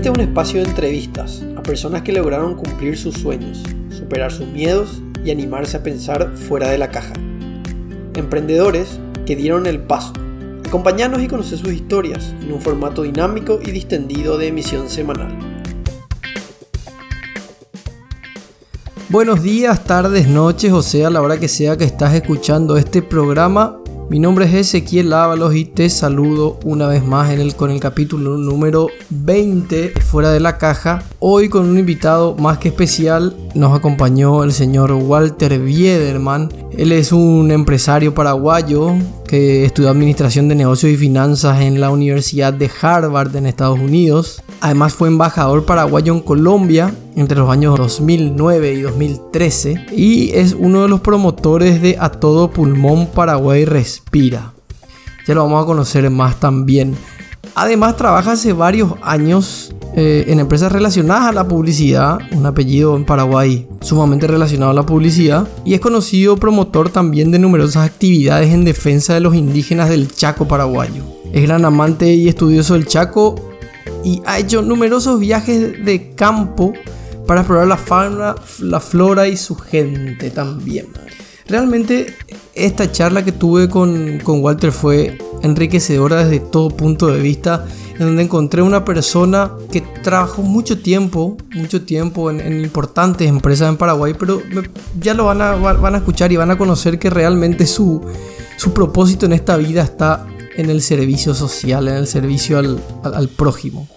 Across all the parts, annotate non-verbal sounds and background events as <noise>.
Este es un espacio de entrevistas a personas que lograron cumplir sus sueños, superar sus miedos y animarse a pensar fuera de la caja. Emprendedores que dieron el paso. Acompañarnos y conocer sus historias en un formato dinámico y distendido de emisión semanal. Buenos días, tardes, noches, o sea, la hora que sea que estás escuchando este programa. Mi nombre es Ezequiel Ábalos y te saludo una vez más en el, con el capítulo número 20 fuera de la caja. Hoy con un invitado más que especial nos acompañó el señor Walter Biederman. Él es un empresario paraguayo que estudió administración de negocios y finanzas en la Universidad de Harvard en Estados Unidos. Además fue embajador paraguayo en Colombia entre los años 2009 y 2013 y es uno de los promotores de A Todo Pulmón Paraguay Respira. Ya lo vamos a conocer más también. Además trabaja hace varios años eh, en empresas relacionadas a la publicidad, un apellido en Paraguay sumamente relacionado a la publicidad, y es conocido promotor también de numerosas actividades en defensa de los indígenas del Chaco paraguayo. Es gran amante y estudioso del Chaco y ha hecho numerosos viajes de campo para explorar la fauna, la flora y su gente también. Realmente esta charla que tuve con, con Walter fue enriquecedora desde todo punto de vista, en donde encontré una persona que trabajó mucho tiempo, mucho tiempo en, importantes empresas en Paraguay, pero ya lo van a, van a escuchar y van a conocer que realmente su, su propósito en esta vida está en el servicio social, en el servicio al, prójimo.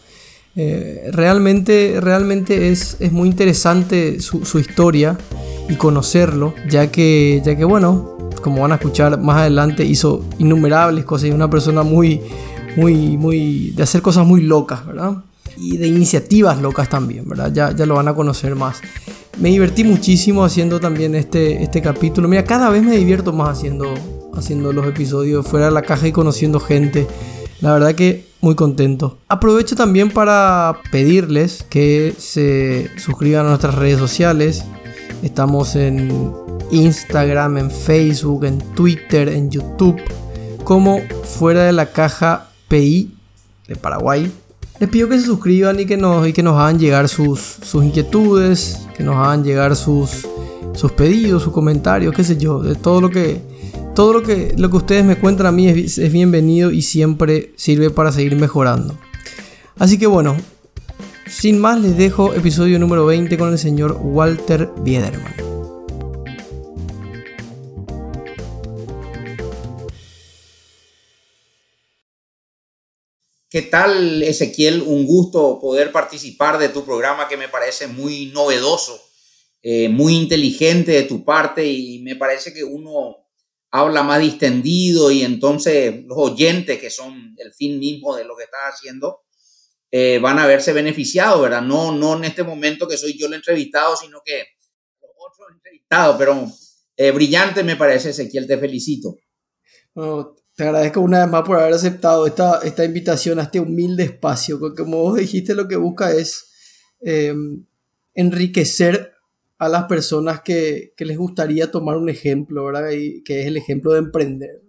Eh, realmente, realmente es, es muy interesante su, historia y conocerlo, ya que, ya que, bueno, como van a escuchar más adelante, hizo innumerables cosas y una persona muy, muy, muy, de hacer cosas muy locas, ¿verdad? Y de iniciativas locas también, ¿verdad? Ya, ya lo van a conocer más. Me divertí muchísimo haciendo también este, este capítulo. Mira, cada vez me divierto más haciendo, haciendo los episodios fuera de la caja y conociendo gente. La verdad que muy contento. Aprovecho también para pedirles que se suscriban a nuestras redes sociales. Estamos en Instagram, en Facebook, en Twitter, en YouTube, como fuera de la caja PI de Paraguay. Les pido que se suscriban y que nos, y que nos hagan llegar sus, sus inquietudes, que nos hagan llegar sus, sus pedidos, sus comentarios, qué sé yo, de todo lo que, todo lo que, lo que ustedes me cuentan a mí es, es bienvenido y siempre sirve para seguir mejorando. Así que bueno, sin más les dejo episodio número 20 con el señor Walter Biederman. ¿Qué tal, Ezequiel? Un gusto poder participar de tu programa que me parece muy novedoso, eh, muy inteligente de tu parte y me parece que uno habla más distendido y entonces los oyentes, que son el fin mismo de lo que estás haciendo, eh, van a verse beneficiados, ¿verdad? No, no en este momento que soy yo el entrevistado, sino que otro entrevistado, pero eh, brillante me parece, Ezequiel, te felicito. Te agradezco una vez más por haber aceptado esta, esta invitación a este humilde espacio. Como vos dijiste, lo que busca es em, enriquecer a las personas que, les gustaría tomar un ejemplo, ¿verdad? Y que es el ejemplo de emprender.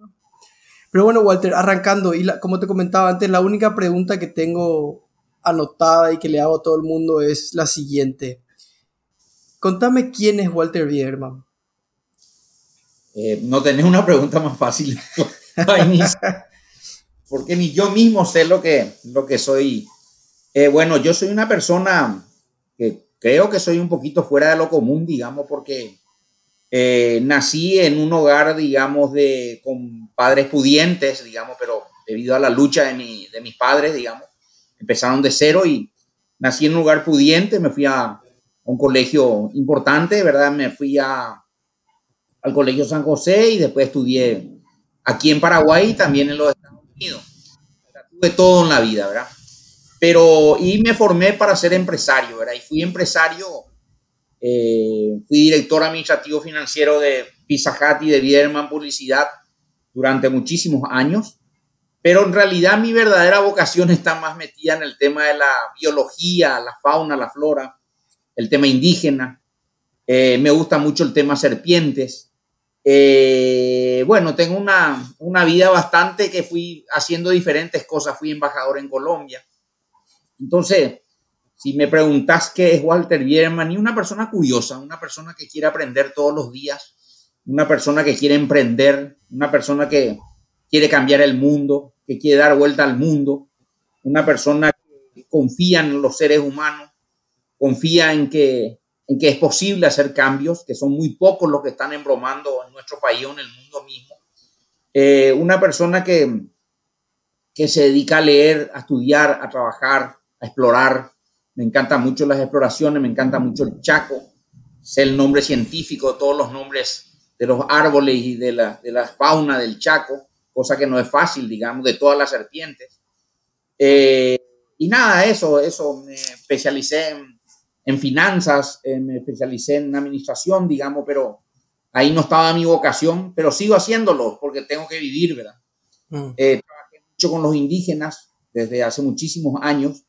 Pero bueno, Walter, arrancando, y como te comentaba antes, la única pregunta que tengo anotada y que le hago a todo el mundo es la siguiente. Contame quién es Walter Bierman. Eh, no tenés una pregunta más fácil. <laughs> porque ni yo mismo sé lo que, lo que soy. Eh, bueno, yo soy una persona que creo que soy un poquito fuera de lo común, digamos, porque eh, nací en un hogar, digamos, de, con padres pudientes, digamos, pero debido a la lucha de, mi, de mis padres, digamos, empezaron de cero y nací en un lugar pudiente, me fui a un colegio importante, ¿verdad? Me fui a, al Colegio San José y después estudié aquí en Paraguay y también en los Estados Unidos. Tuve todo en la vida, ¿verdad? Pero, y me formé para ser empresario, ¿verdad? Y fui empresario, eh, fui director administrativo financiero de Pizza Hut y de Bierman Publicidad durante muchísimos años. Pero en realidad mi verdadera vocación está más metida en el tema de la biología, la fauna, la flora, el tema indígena. Eh, me gusta mucho el tema serpientes. Eh, bueno, tengo una, una, vida bastante que fui haciendo diferentes cosas. Fui embajador en Colombia. Entonces, si me preguntas qué es Walter Bierman, y una persona curiosa, una persona que quiere aprender todos los días, una persona que quiere emprender, una persona que quiere cambiar el mundo, que quiere dar vuelta al mundo, una persona que confía en los seres humanos, confía en que, en que es posible hacer cambios, que son muy pocos los que están embromando en nuestro país o en el mundo mismo. Eh, una persona que, que se dedica a leer, a estudiar, a trabajar, a explorar. Me encantan mucho las exploraciones, me encanta mucho el Chaco, sé el nombre científico, todos los nombres de los árboles y de la, de la fauna del Chaco cosa que no es fácil, digamos, de todas las serpientes. Eh, y nada, eso, eso, me especialicé en, en finanzas, eh, me especialicé en administración, digamos, pero ahí no estaba mi vocación, pero sigo haciéndolo porque tengo que vivir, ¿verdad? Mm. Eh, trabajé mucho con los indígenas desde hace muchísimos años.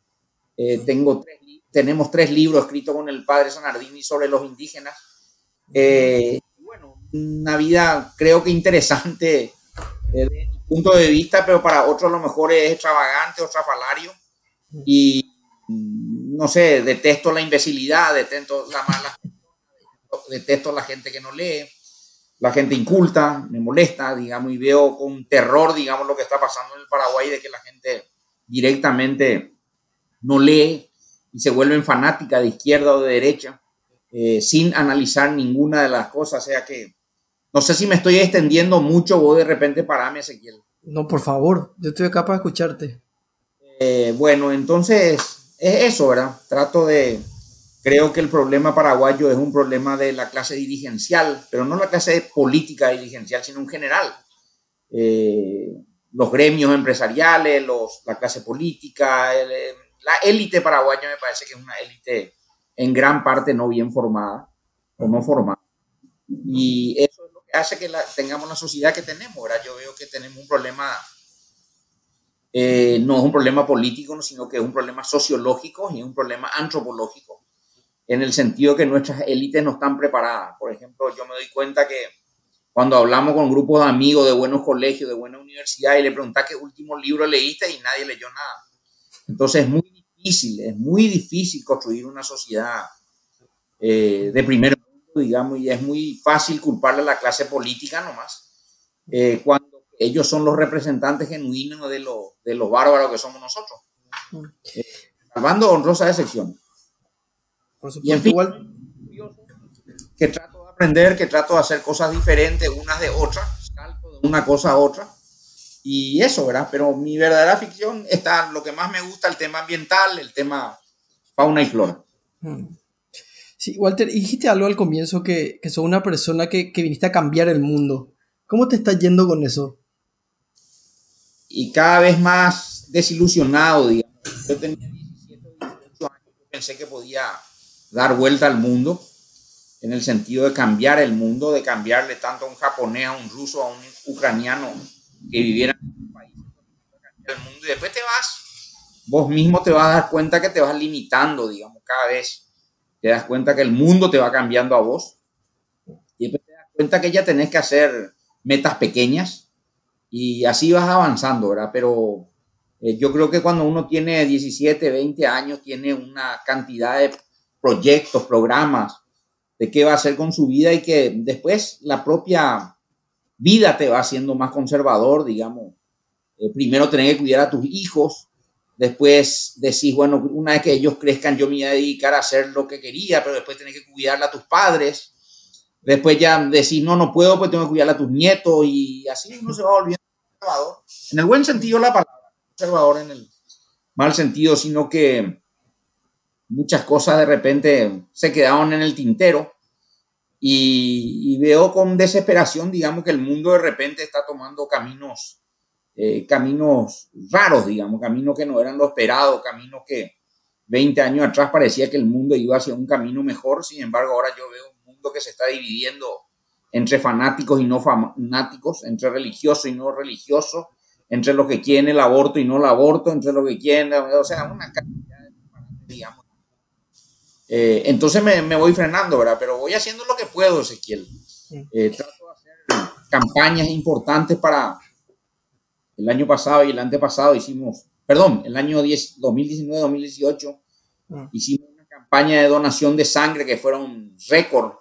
tengo tres, tenemos tres libros escritos con el padre Sanardini sobre los indígenas. bueno, una vida creo que interesante desde mi punto de vista, pero para otros a lo mejor es extravagante o trafalario. Y mm, no sé, detesto la imbecilidad, detesto la mala, detesto la gente que no lee, la gente inculta, me molesta, digamos, y veo con terror, digamos, lo que está pasando en el Paraguay, de que la gente directamente no lee y se vuelven fanática de izquierda o de derecha, eh, sin analizar ninguna de las cosas, o sea que no sé si me estoy extendiendo mucho, vos de repente parame, Ezequiel. No, por favor, yo estoy acá para escucharte. Eh, bueno, entonces es eso, ¿verdad? Trato de, creo que el problema paraguayo es un problema de la clase dirigencial, pero no la clase política dirigencial, sino en general. Eh, los gremios empresariales, los, la clase política, eh, la élite paraguaya me parece que es una élite en gran parte no bien formada o no formada. Y eso hace que tengamos la sociedad que tenemos. Ahora yo veo que tenemos un problema, eh, no es un problema político, sino que es un problema sociológico y un problema antropológico, en el sentido que nuestras élites no están preparadas. Por ejemplo, yo me doy cuenta que cuando hablamos con grupos de amigos de buenos colegios, de buena universidad, y le preguntas qué último libro leíste y nadie leyó nada. Entonces es muy difícil, es muy difícil construir una sociedad eh, de primer digamos, y es muy fácil culparle a la clase política nomás, eh, cuando ellos son los representantes genuinos de, lo, de los bárbaros que somos nosotros. Eh, salvando honrosa excepción. Por supuesto, y en fin, igual... que trato de aprender, que trato de hacer cosas diferentes unas de otras, salto de una cosa a otra. Y eso, ¿verdad? Pero mi verdadera ficción está lo que más me gusta, el tema ambiental, el tema fauna y flora. Mm. Walter, dijiste algo al comienzo que, que una persona que, que, viniste a cambiar el mundo. ¿Cómo te estás yendo con eso? Y cada vez más desilusionado, digamos. Yo tenía 17 18 años, pensé que podía dar vuelta al mundo, en el sentido de cambiar el mundo, de cambiarle tanto a un japonés, a un ruso, a un ucraniano que viviera en un país, el mundo, y después te vas, vos mismo te vas a dar cuenta que te vas limitando, digamos, cada vez te das cuenta que el mundo te va cambiando a vos y te das cuenta que ya tenés que hacer metas pequeñas y así vas avanzando, ¿verdad? Pero eh, yo creo que cuando uno tiene 17, 20 años, tiene una cantidad de proyectos, programas de qué va a hacer con su vida y que después la propia vida te va haciendo más conservador, digamos. Eh, primero tenés que cuidar a tus hijos, Después decís, bueno, una vez que ellos crezcan, yo me voy a dedicar a hacer lo que quería, pero después tenés que cuidarla a tus padres. Después ya decís, no, no puedo, pues tengo que cuidarla a tus nietos y así uno se va volviendo conservador. En el buen sentido la palabra, conservador en el mal sentido, sino que muchas cosas de repente se quedaron en el tintero y, y veo con desesperación, digamos, que el mundo de repente está tomando caminos eh, caminos raros, digamos, caminos que no eran lo esperado, caminos que 20 años atrás parecía que el mundo iba hacia un camino mejor, sin embargo ahora yo veo un mundo que se está dividiendo entre fanáticos y no fanáticos, entre religiosos y no religiosos, entre los que quieren el aborto y no el aborto, entre los que quieren, o sea, una cantidad de digamos. Eh, entonces me, me, voy frenando, ¿verdad? Pero voy haciendo lo que puedo, Ezequiel. Eh, trato de hacer campañas importantes para, el año pasado y el antepasado hicimos, perdón, el año 2019-2018 Mm. Hicimos una campaña de donación de sangre que fueron récord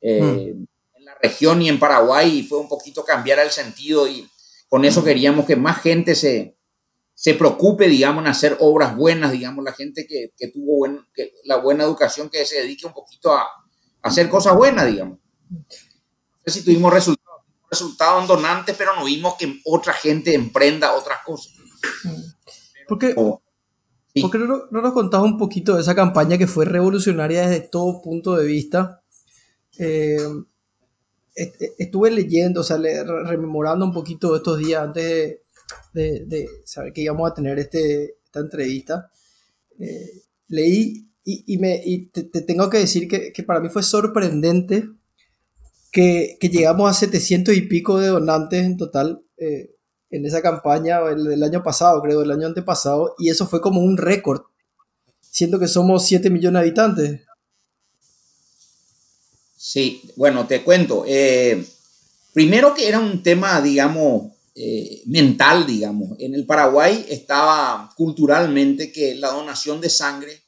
eh, mm. en la región y en Paraguay y fue un poquito cambiar el sentido y con eso queríamos que más gente se, se preocupe, digamos, en hacer obras buenas, digamos, la gente que, que tuvo buen, que, la buena educación, que se dedique un poquito a, a hacer cosas buenas, digamos. No sé si tuvimos resultados, resultados en donantes, pero no vimos que otra gente emprenda otras cosas. ¿Por qué, no, nos contás un poquito de esa campaña que fue revolucionaria desde todo punto de vista? Eh, estuve leyendo, o sea, rememorando un poquito estos días antes de, saber que íbamos a tener este, esta entrevista. Eh, leí y, me, te, tengo que decir que, para mí fue sorprendente que, llegamos a 700 y pico de donantes en total. Eh, en esa campaña el del año pasado, creo, el año antepasado, y eso fue como un récord, siendo que somos 7 millones de habitantes. Sí, bueno, te cuento. Eh, primero que era un tema, digamos, eh, mental, digamos. En el Paraguay estaba culturalmente que la donación de sangre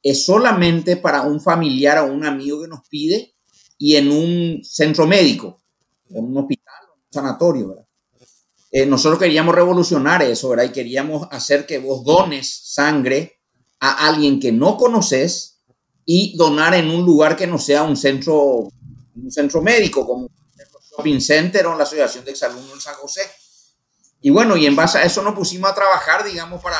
es solamente para un familiar o un amigo que nos pide y en un centro médico, en un hospital, un sanatorio, ¿verdad? Eh, nosotros queríamos revolucionar eso, ¿verdad? Y queríamos hacer que vos dones sangre a alguien que no conoces y donar en un lugar que no sea un centro, un centro médico, como el shopping center o la Asociación de Exalumnos del San José. Y bueno, y en base a eso nos pusimos a trabajar, digamos, para,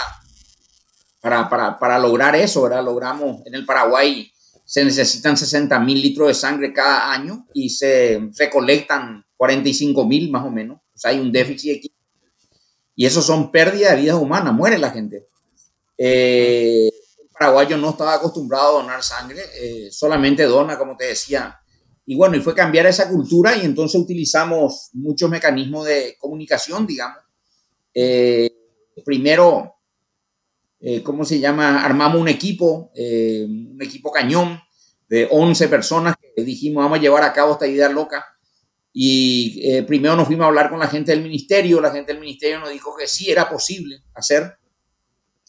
para, para, para lograr eso, ¿verdad? Logramos en el Paraguay se necesitan 60 mil litros de sangre cada año y se recolectan 45 mil más o menos hay un déficit Y eso son pérdidas de vidas humanas, muere la gente. Eh, el paraguayo no estaba acostumbrado a donar sangre, eh, solamente dona, como te decía. Y bueno, y fue cambiar esa cultura y entonces utilizamos muchos mecanismos de comunicación, digamos. Eh, primero, ¿cómo se llama? Armamos un equipo, un equipo cañón de 11 personas que dijimos, vamos a llevar a cabo esta idea loca y eh, primero nos fuimos a hablar con la gente del ministerio, la gente del ministerio nos dijo que sí era posible hacer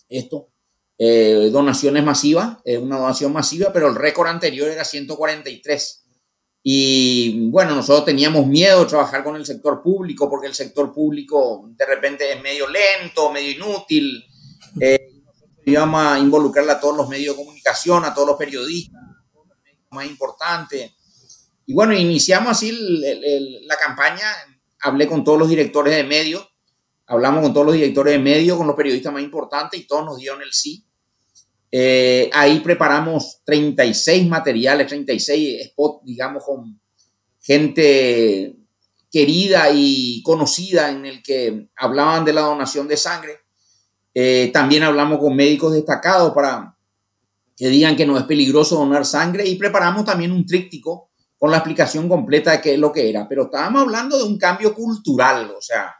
esto, eh, donaciones masivas, eh, una donación masiva, pero el récord anterior era 143. Y bueno, nosotros teníamos miedo de trabajar con el sector público porque el sector público de repente es medio lento, medio inútil. Íbamos a involucrar a todos los medios de comunicación, a todos los periodistas, más importantes y bueno, iniciamos así la campaña, hablé con todos los directores de medios, hablamos con todos los directores de medios, con los periodistas más importantes y todos nos dieron el sí. Eh, ahí preparamos 36 materiales, 36 spots, digamos, con gente querida y conocida en el que hablaban de la donación de sangre. Eh, también hablamos con médicos destacados para que digan que no es peligroso donar sangre y preparamos también un tríptico con la explicación completa de qué es lo que era, pero estábamos hablando de un cambio cultural, o sea,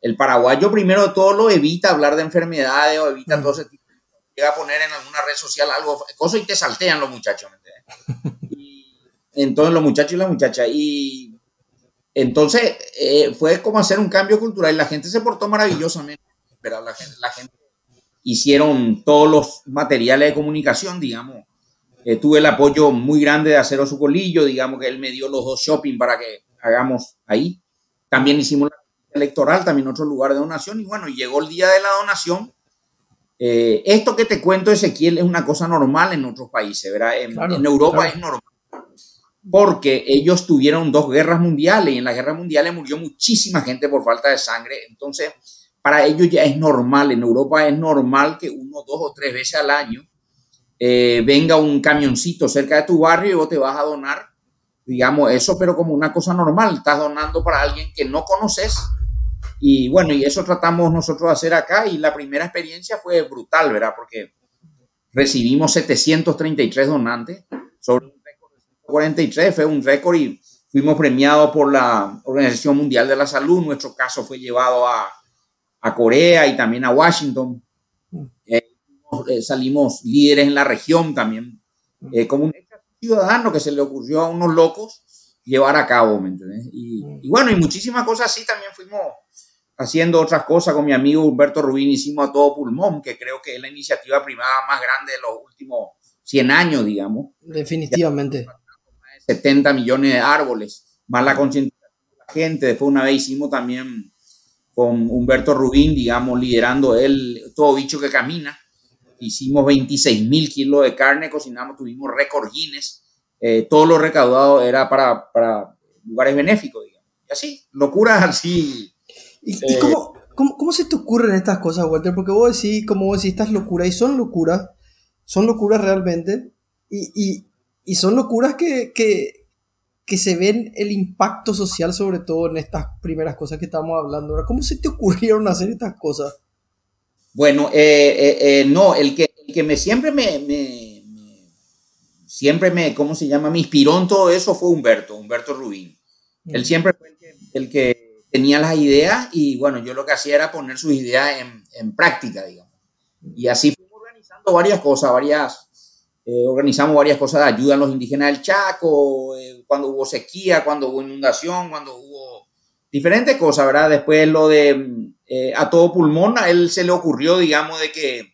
el paraguayo primero de todo lo evita hablar de enfermedades o evita mm. todo ese tipo de llega a poner en alguna red social algo, cosa y te saltean los muchachos, <laughs> Y, entonces los muchachos y las muchachas, y entonces eh, fue como hacer un cambio cultural y la gente se portó maravillosamente, pero la gente, la gente hicieron todos los materiales de comunicación, digamos, eh, tuve el apoyo muy grande de Acero Sucolillo, digamos que él me dio los dos shopping para que hagamos ahí. También hicimos la electoral, también otro lugar de donación, y bueno, llegó el día de la donación. Eh, esto que te cuento, Ezequiel, es una cosa normal en otros países, ¿verdad? En, Europa es normal, porque ellos tuvieron dos guerras mundiales y en las guerras mundiales murió muchísima gente por falta de sangre. Entonces, para ellos ya es normal, en Europa es normal que uno, dos o tres veces al año eh, venga un camioncito cerca de tu barrio y vos te vas a donar, digamos, eso, pero como una cosa normal, estás donando para alguien que no conoces. Y bueno, y eso tratamos nosotros de hacer acá y la primera experiencia fue brutal, ¿verdad? Porque recibimos 733 donantes sobre un récord de 143, fue un récord y fuimos premiados por la Organización Mundial de la Salud. Nuestro caso fue llevado a, a Corea y también a Washington. Eh, salimos líderes en la región también, eh, como un ciudadano que se le ocurrió a unos locos llevar a cabo, ¿me entiendes? Y, bueno, y muchísimas cosas así también fuimos haciendo otras cosas con mi amigo Humberto Rubín, hicimos a todo pulmón, que creo que es la iniciativa privada más grande de los últimos 100 años, digamos. Definitivamente. 70 millones de árboles, más la concientización de la gente. Después una vez hicimos también con Humberto Rubín, digamos, liderando él, todo bicho que camina. Hicimos 26 mil kilos de carne, cocinamos, tuvimos récord Guinness. Eh, todo lo recaudado era para, para lugares benéficos, digamos. Y así, locuras <laughs> así. ¿Y, eh, cómo, cómo, cómo, se te ocurren estas cosas, Walter? Porque vos decís, como vos decís, estas locuras, y son locuras, son locuras realmente, y, y, y son locuras que, que, que, se ven el impacto social, sobre todo en estas primeras cosas que estamos hablando ahora. ¿Cómo se te ocurrieron hacer estas cosas? Bueno, eh, eh, no, el que, el que me siempre me, me, siempre me, ¿cómo se llama? Me inspiró en todo eso fue Humberto, Humberto Rubín. Él siempre fue el que, el que, tenía las ideas y bueno, yo lo que hacía era poner sus ideas en, en práctica, digamos. Y así fuimos organizando varias cosas, varias, eh, organizamos varias cosas de ayuda a los indígenas del Chaco, eh, cuando hubo sequía, cuando hubo inundación, cuando hubo diferentes cosas, ¿verdad? Después lo de eh, a todo pulmón, a él se le ocurrió, digamos, de que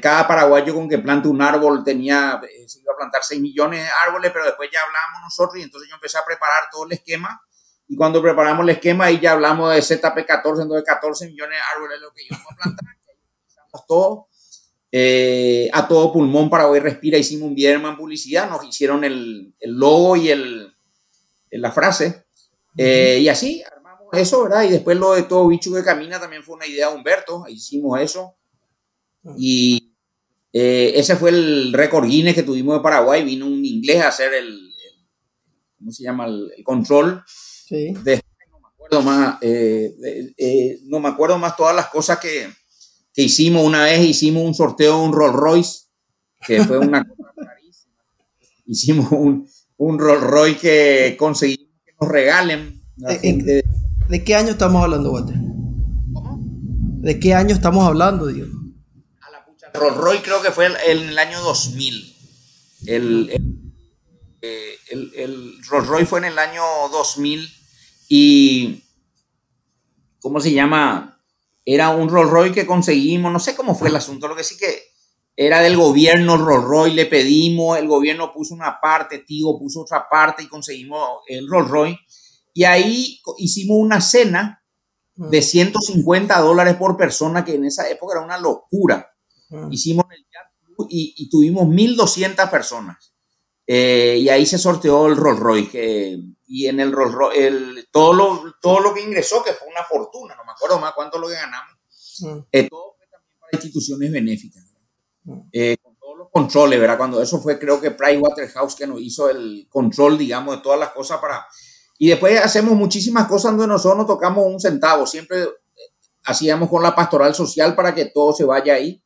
cada paraguayo con que plante un árbol tenía, se iba a plantar 6 millones de árboles, pero después ya hablamos nosotros y entonces yo empecé a preparar todo el esquema. Y cuando preparamos el esquema, ahí ya hablamos de ZP14, entonces 14 millones de árboles lo que íbamos a plantar. todo eh, a todo pulmón para hoy respira, hicimos un Bierman publicidad, nos hicieron el, el logo y el, la frase. Eh, y así armamos eso, ¿verdad? Y después lo de todo bicho que camina también fue una idea de Humberto, hicimos eso. Y eh, ese fue el récord Guinness que tuvimos de Paraguay. Vino un inglés a hacer el, ¿cómo se llama? El, control. Sí. no me acuerdo más, no me acuerdo más todas las cosas que, que hicimos una vez, hicimos un sorteo de un Rolls Royce, que fue una <laughs> cosa rarísima. Hicimos un, un Rolls Royce que conseguimos que nos regalen. ¿De, ¿De, qué año estamos hablando, Walter? ¿Cómo? ¿De qué año estamos hablando, Dios? A la pucha. Rolls Royce creo que fue en el, año 2000. El, el, el, el Rolls Royce fue en el año 2000 y ¿cómo se llama? Era un Rolls Royce que conseguimos, no sé cómo fue el asunto, lo que sí que era del gobierno Rolls Royce, le pedimos, el gobierno puso una parte, Tío puso otra parte y conseguimos el Rolls Royce. Y ahí hicimos una cena de 150 dólares por persona, que en esa época era una locura. Hicimos el y, y tuvimos 1.200 personas. Eh, y ahí se sorteó el Rolls Royce. Y en el Rolls Royce, el, todo, lo, todo lo que ingresó, que fue una fortuna, no me acuerdo más cuánto lo que ganamos, mm. eh, todo fue también para instituciones benéficas. Eh, con todos los controles, ¿verdad? Cuando eso fue, creo que Pricewaterhouse que nos hizo el control, digamos, de todas las cosas para. Y después hacemos muchísimas cosas donde nosotros no tocamos un centavo. Siempre hacíamos con la pastoral social para que todo se vaya ahí,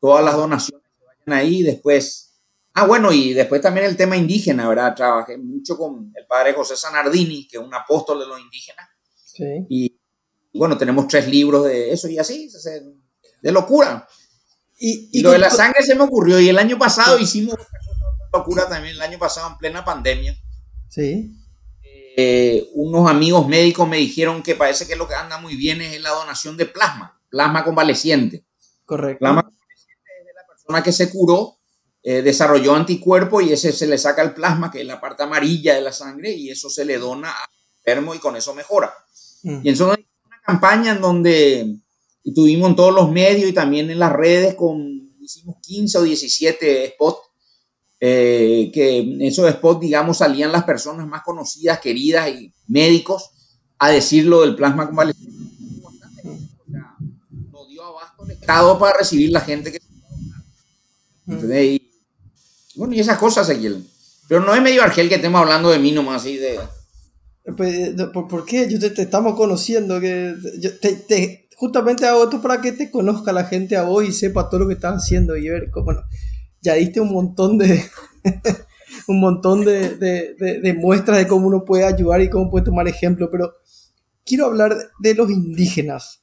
todas las donaciones se vayan ahí. Después Ah, bueno, y después también el tema indígena, ¿verdad? Trabajé mucho con el padre José Sanardini, que es un apóstol de los indígenas. Sí. Y bueno, tenemos tres libros de eso y así, de locura. Y, lo de la sangre se me ocurrió. Y el año pasado hicimos una locura también, el año pasado en plena pandemia. Sí. Eh, unos amigos médicos me dijeron que parece que lo que anda muy bien es la donación de plasma, plasma convaleciente. Correcto. Plasma convaleciente es de la persona que se curó eh, desarrolló anticuerpo y ese se le saca el plasma, que es la parte amarilla de la sangre, y eso se le dona al enfermo y con eso mejora. Mm. Y en una campaña en donde tuvimos en todos los medios y también en las redes, con, hicimos 15 o 17 spots, eh, que en esos spots, digamos, salían las personas más conocidas, queridas y médicos a decir lo del plasma convaleciente. No dio abasto el Estado para recibir la gente que se y bueno, y esas cosas, Ezequiel. Pero no es medio argel que estemos hablando de mí nomás, así de... Pues, ¿por, qué? Yo te, estamos conociendo, que te, justamente hago esto para que te conozca la gente a vos y sepa todo lo que estás haciendo y ver cómo, ya diste un montón de... <laughs> un montón de, de, de, muestras de cómo uno puede ayudar y cómo puede tomar ejemplo, pero quiero hablar de los indígenas.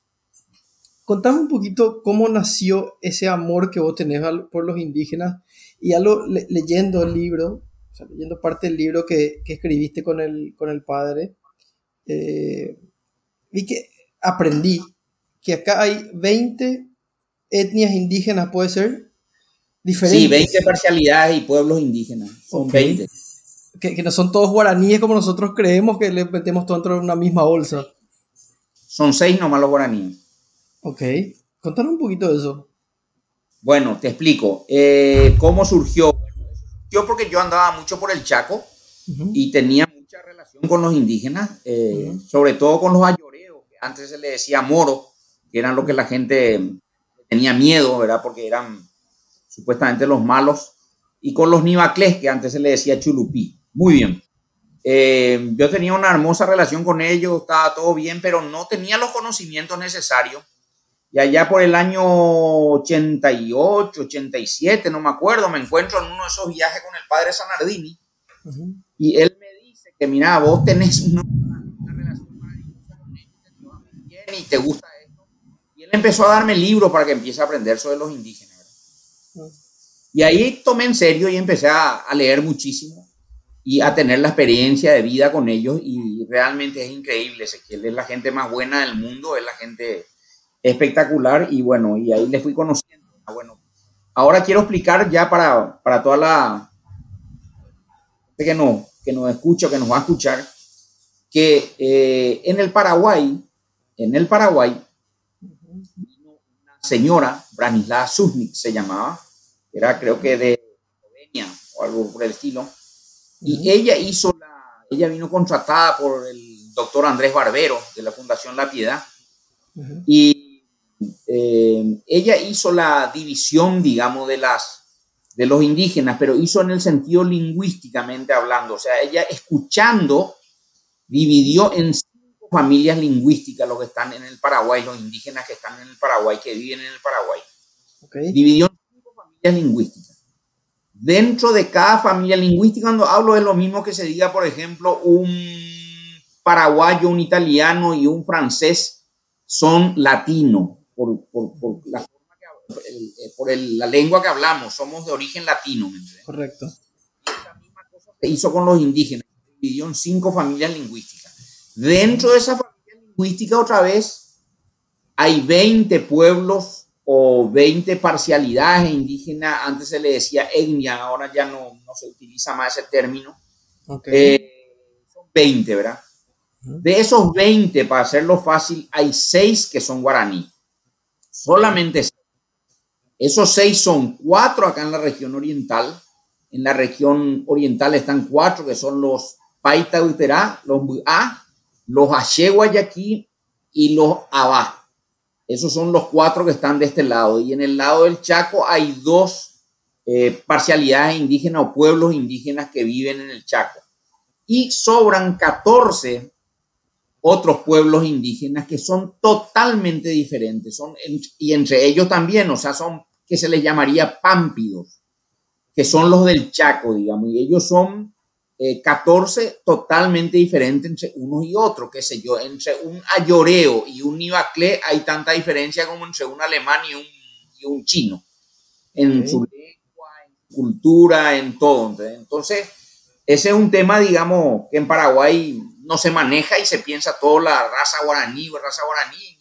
Contame un poquito cómo nació ese amor que vos tenés por los indígenas y algo leyendo el libro, o sea, leyendo parte del libro que, que escribiste con el, con el padre, eh, vi que aprendí que acá hay 20 etnias indígenas, ¿puede ser? Diferentes. Sí, 20 parcialidades y pueblos indígenas. Son 20. Que, no son todos guaraníes como nosotros creemos que le metemos todo dentro de una misma bolsa. Son seis nomás los guaraníes. Ok. Contanos un poquito de eso. Bueno, te explico. Eh, ¿Cómo surgió? Surgió porque yo andaba mucho por el Chaco y tenía mucha relación con los indígenas, eh, sobre todo con los ayoreos, que antes se le decía moro, que eran lo que la gente tenía miedo, ¿verdad? Porque eran supuestamente los malos, y con los nivaclés, que antes se le decía chulupí. Muy bien. Eh, yo tenía una hermosa relación con ellos, estaba todo bien, pero no tenía los conocimientos necesarios. Y allá por el año 88, 87, no me acuerdo, me encuentro en uno de esos viajes con el padre Sanardini. Y él me dice que, mira, vos tenés una, relación maravillosa con ellos, te bien y te gusta esto. Y él empezó a darme libros para que empiece a aprender sobre los indígenas. Y ahí tomé en serio y empecé a, a leer muchísimo y a tener la experiencia de vida con ellos. Y realmente es increíble. Ezequiel es la gente más buena del mundo, es la gente espectacular. Y bueno, y ahí le fui conociendo. Ah, bueno, ahora quiero explicar ya para, para toda la que nos, que nos escucha, que nos va a escuchar, que eh, en el Paraguay, en el Paraguay, una señora, Branislava Susnik se llamaba, era creo que de Eslovenia o algo por el estilo, y ella hizo la, ella vino contratada por el doctor Andrés Barbero de la Fundación La Piedad, y eh, ella hizo la división, digamos, de las de los indígenas, pero hizo en el sentido lingüísticamente hablando, o sea, ella escuchando dividió en cinco familias lingüísticas los que están en el Paraguay, los indígenas que están en el Paraguay, que viven en el Paraguay. Dividió en cinco familias lingüísticas. Dentro de cada familia lingüística, cuando hablo es lo mismo que se diga, por ejemplo, un paraguayo, un italiano y un francés son latinos por, por, por la eh, por la lengua que hablamos, somos de origen latino. Correcto. La misma cosa se hizo con los indígenas, dividió en cinco familias lingüísticas. Dentro de esa familia lingüística, otra vez, hay 20 pueblos o 20 parcialidades indígenas. Antes se le decía etnia, ahora ya no, no se utiliza más ese término. Eh, son 20, ¿verdad? De esos 20, para hacerlo fácil, hay 6 que son guaraní. Solamente esos seis son cuatro acá en la región oriental. En la región oriental están cuatro que son los Paita Uterá, los A, los Guayaquil y los Abá. Esos son los cuatro que están de este lado. Y en el lado del Chaco hay dos eh, parcialidades indígenas o pueblos indígenas que viven en el Chaco. Y sobran 14 otros pueblos indígenas que son totalmente diferentes, son, y entre ellos también, o sea, son que se les llamaría pámpidos, que son los del Chaco, digamos, y ellos son 14 eh, totalmente diferentes entre unos y otros, qué sé yo, entre un ayoreo y un nivaclé hay tanta diferencia como entre un alemán y un, y un chino, en su lengua, en cultura, en todo. Entonces, ese es un tema, digamos, que en Paraguay no se maneja y se piensa toda la raza guaraní, raza guaraní,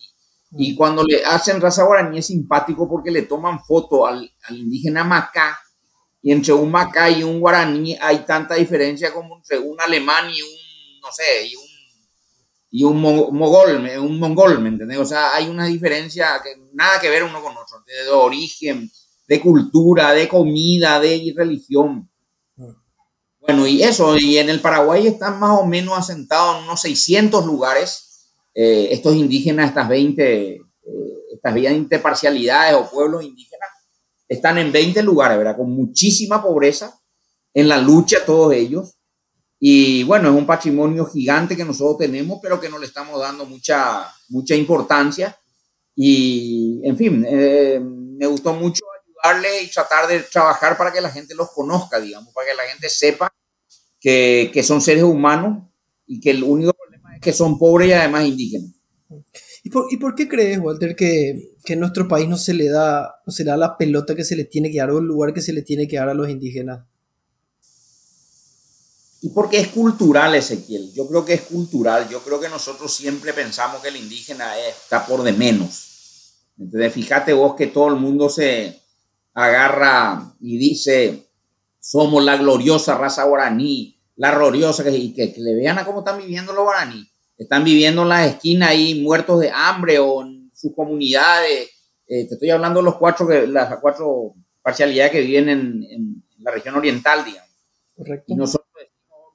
y cuando le hacen raza guaraní es simpático porque le toman foto al, indígena macá. Y entre un macá y un guaraní hay tanta diferencia como entre un alemán y un, no sé, y un, y un mogol, un mongol, ¿me entiendes? O sea, hay una diferencia que nada que ver uno con otro, de origen, de cultura, de comida, de religión. Bueno, y eso, y en el Paraguay están más o menos asentados en unos 600 lugares eh, estos indígenas, estas 20, eh, estas 20 parcialidades o pueblos indígenas, están en 20 lugares, ¿verdad? Con muchísima pobreza, en la lucha todos ellos. Y bueno, es un patrimonio gigante que nosotros tenemos, pero que no le estamos dando mucha, mucha importancia. Y, en fin, eh, me gustó mucho ayudarle y tratar de trabajar para que la gente los conozca, digamos, para que la gente sepa que, que son seres humanos y que el único que son pobres y además indígenas. ¿Y por, ¿Y por, qué crees, Walter, que, que, en nuestro país no se le da no se da la pelota que se le tiene que dar o el lugar que se le tiene que dar a los indígenas? y porque es cultural, Ezequiel. Yo creo que es cultural. Yo creo que nosotros siempre pensamos que el indígena está por de menos. Entonces, fíjate vos que todo el mundo se agarra y dice, somos la gloriosa raza guaraní, la gloriosa, y que, le vean a cómo están viviendo los guaraní. Están viviendo en las esquinas ahí muertos de hambre o en sus comunidades. Eh, te estoy hablando de los cuatro, las cuatro parcialidades que viven en, en la región oriental, digamos. Correcto. Y nosotros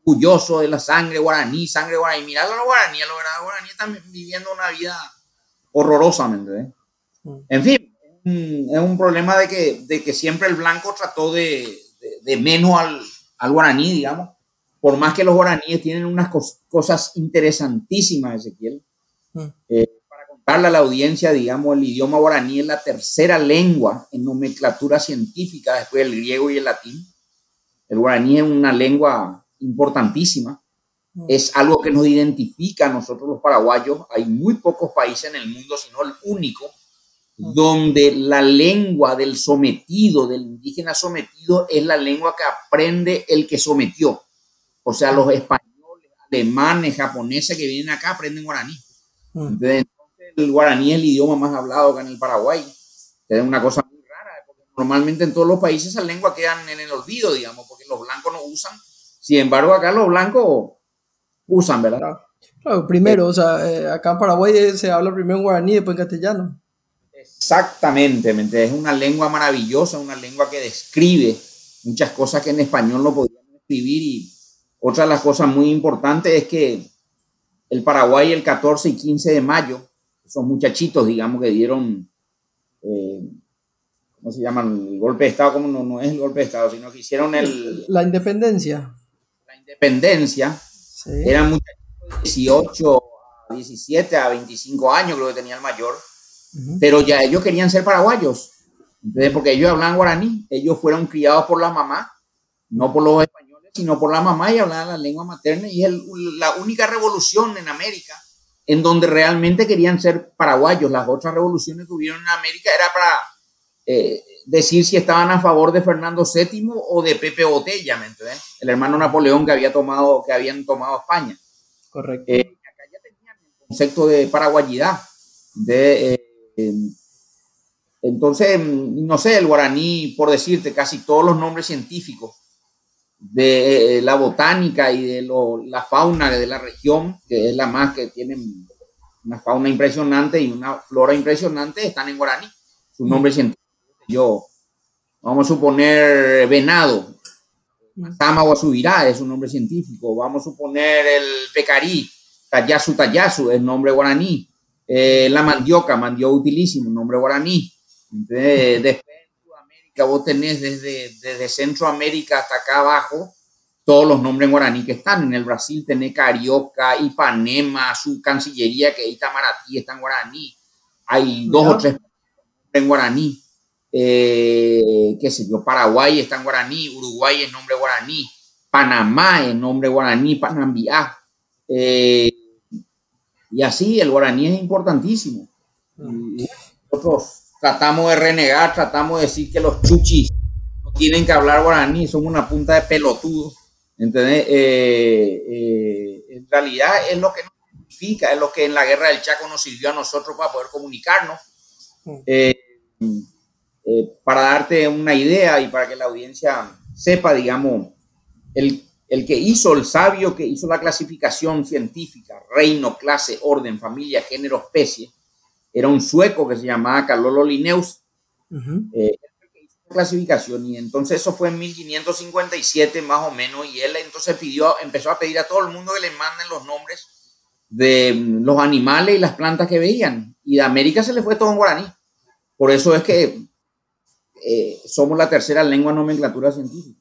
orgulloso de la sangre guaraní, sangre guaraní. Mirad a los guaraníes, los guaraníes están viviendo una vida horrorosa, ¿me mm. En fin, es un problema de que, de que siempre el blanco trató de, de, menos al, al, guaraní, digamos, por más que los guaraníes tienen unas cosas interesantísimas, Ezequiel. Mm. Eh, para contarle a la audiencia, digamos, el idioma guaraní es la tercera lengua en nomenclatura científica después del griego y el latín. El guaraní es una lengua importantísima. Mm. Es algo que nos identifica a nosotros los paraguayos. Hay muy pocos países en el mundo, sino el único, mm. donde la lengua del sometido, del indígena sometido, es la lengua que aprende el que sometió. O sea, los españoles, alemanes, japoneses que vienen acá aprenden guaraní. Mm. Entonces, el guaraní es el idioma más hablado acá en el Paraguay. Es una cosa muy rara, porque normalmente en todos los países esa lengua quedan en el olvido, digamos, porque los blancos no usan sin embargo, acá los blancos usan, ¿verdad? Claro, primero, o sea, eh, acá en Paraguay se habla primero en guaraní y después en castellano. Exactamente, es una lengua maravillosa, una lengua que describe muchas cosas que en español no podíamos escribir y otra de las cosas muy importantes es que el Paraguay el 14 y 15 de mayo, esos muchachitos, digamos, que dieron, eh, ¿cómo se llaman? El golpe de Estado, como no, no es el golpe de Estado, sino que hicieron el... La independencia independencia. Eran muchachos de 18 a 17 a 25 años, creo que tenía el mayor, pero ya ellos querían ser paraguayos. Entonces, porque ellos hablan guaraní, ellos fueron criados por la mamá, no por los españoles, sino por la mamá y hablaban la lengua materna. Y es la única revolución en América en donde realmente querían ser paraguayos. Las otras revoluciones que hubieron en América era para eh, decir si estaban a favor de Fernando VII o de Pepe Botella, ¿me entiendes? El hermano Napoleón que había tomado, que habían tomado España. Correcto. Eh, acá ya tenían el concepto de paraguayidad. De, eh, entonces, no sé, el guaraní, por decirte, casi todos los nombres científicos de eh, la botánica y de la fauna de la región, que es la más que tienen una fauna impresionante y una flora impresionante, están en guaraní. Su nombre científico yo, vamos a suponer venado, Tama subirá es un nombre científico, vamos a suponer el pecarí, Tayasu Tayasu, es nombre guaraní, eh, la mandioca, mandioca utilísimo, nombre guaraní. Entonces, <laughs> después en Sudamérica vos tenés desde, desde Centroamérica hasta acá abajo todos los nombres guaraní que están. En el Brasil tenés Carioca, Ipanema, su cancillería que es Itamaraty, está en guaraní. Hay dos o tres en guaraní eh, qué sé yo, Paraguay está en guaraní, Uruguay es nombre guaraní, Panamá es nombre guaraní, Panambiá. Eh, y así el guaraní es importantísimo. nosotros tratamos de renegar, tratamos de decir que los chuchis no tienen que hablar guaraní, son una punta de pelotudos. Entonces, eh, eh, en realidad es lo que nos significa, es lo que en la guerra del Chaco nos sirvió a nosotros para poder comunicarnos. Eh, eh, para darte una idea y para que la audiencia sepa, digamos, el, el que hizo, el sabio que hizo la clasificación científica, reino, clase, orden, familia, género, especie, era un sueco que se llamaba Carlolo Linnaeus. Eh, clasificación y entonces eso fue en 1557 más o menos y él entonces pidió, empezó a pedir a todo el mundo que le manden los nombres de los animales y las plantas que veían y de América se le fue todo en guaraní. Por eso es que eh, somos la tercera lengua nomenclatura científica.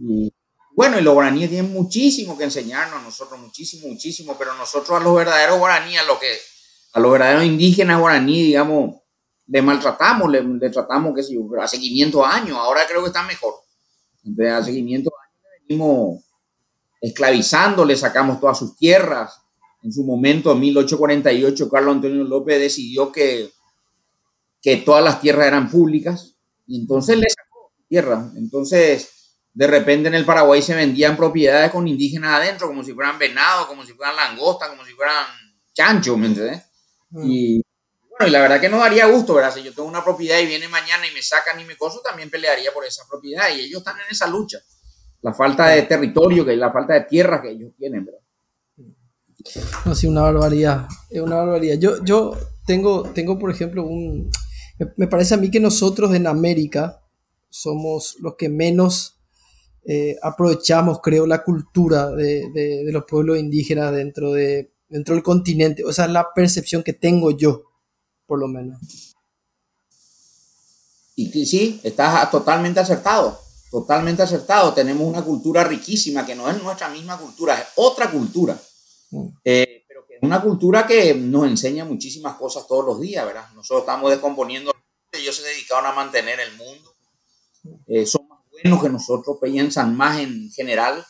Y, bueno, y los guaraníes tienen muchísimo que enseñarnos a nosotros, muchísimo, muchísimo, pero nosotros a los verdaderos guaraníes, a, lo que, a los verdaderos indígenas guaraníes, digamos, le maltratamos, le, tratamos, qué sé yo, hace 500 años, ahora creo que están mejor. Entonces, hace 500 años venimos esclavizando, le sacamos todas sus tierras. En su momento, en 1848, Carlos Antonio López decidió que, que todas las tierras eran públicas y entonces le sacó tierra. Entonces, de repente en el Paraguay se vendían propiedades con indígenas adentro, como si fueran venado, como si fueran langosta, como si fueran chancho, ¿me entiendes? Mm. Y bueno, y la verdad que no daría gusto, ¿verdad? Si yo tengo una propiedad y viene mañana y me sacan y me coso, también pelearía por esa propiedad. Y ellos están en esa lucha. La falta de territorio, que la falta de tierra que ellos tienen, ¿verdad? No, sí, una barbaridad. Es una barbaridad. Yo, yo tengo, tengo, por ejemplo, un. Me parece a mí que nosotros en América somos los que menos eh, aprovechamos, creo, la cultura de, de, los pueblos indígenas dentro, de, dentro del continente. O sea, es la percepción que tengo yo, por lo menos. Y sí, estás totalmente acertado, totalmente acertado. Tenemos una cultura riquísima que no es nuestra misma cultura, es otra cultura. Mm. Eh, pero que es una cultura que nos enseña muchísimas cosas todos los días, ¿verdad? Nosotros estamos descomponiendo, ellos se dedicaron a mantener el mundo. Eh, son más buenos que nosotros, piensan más en general.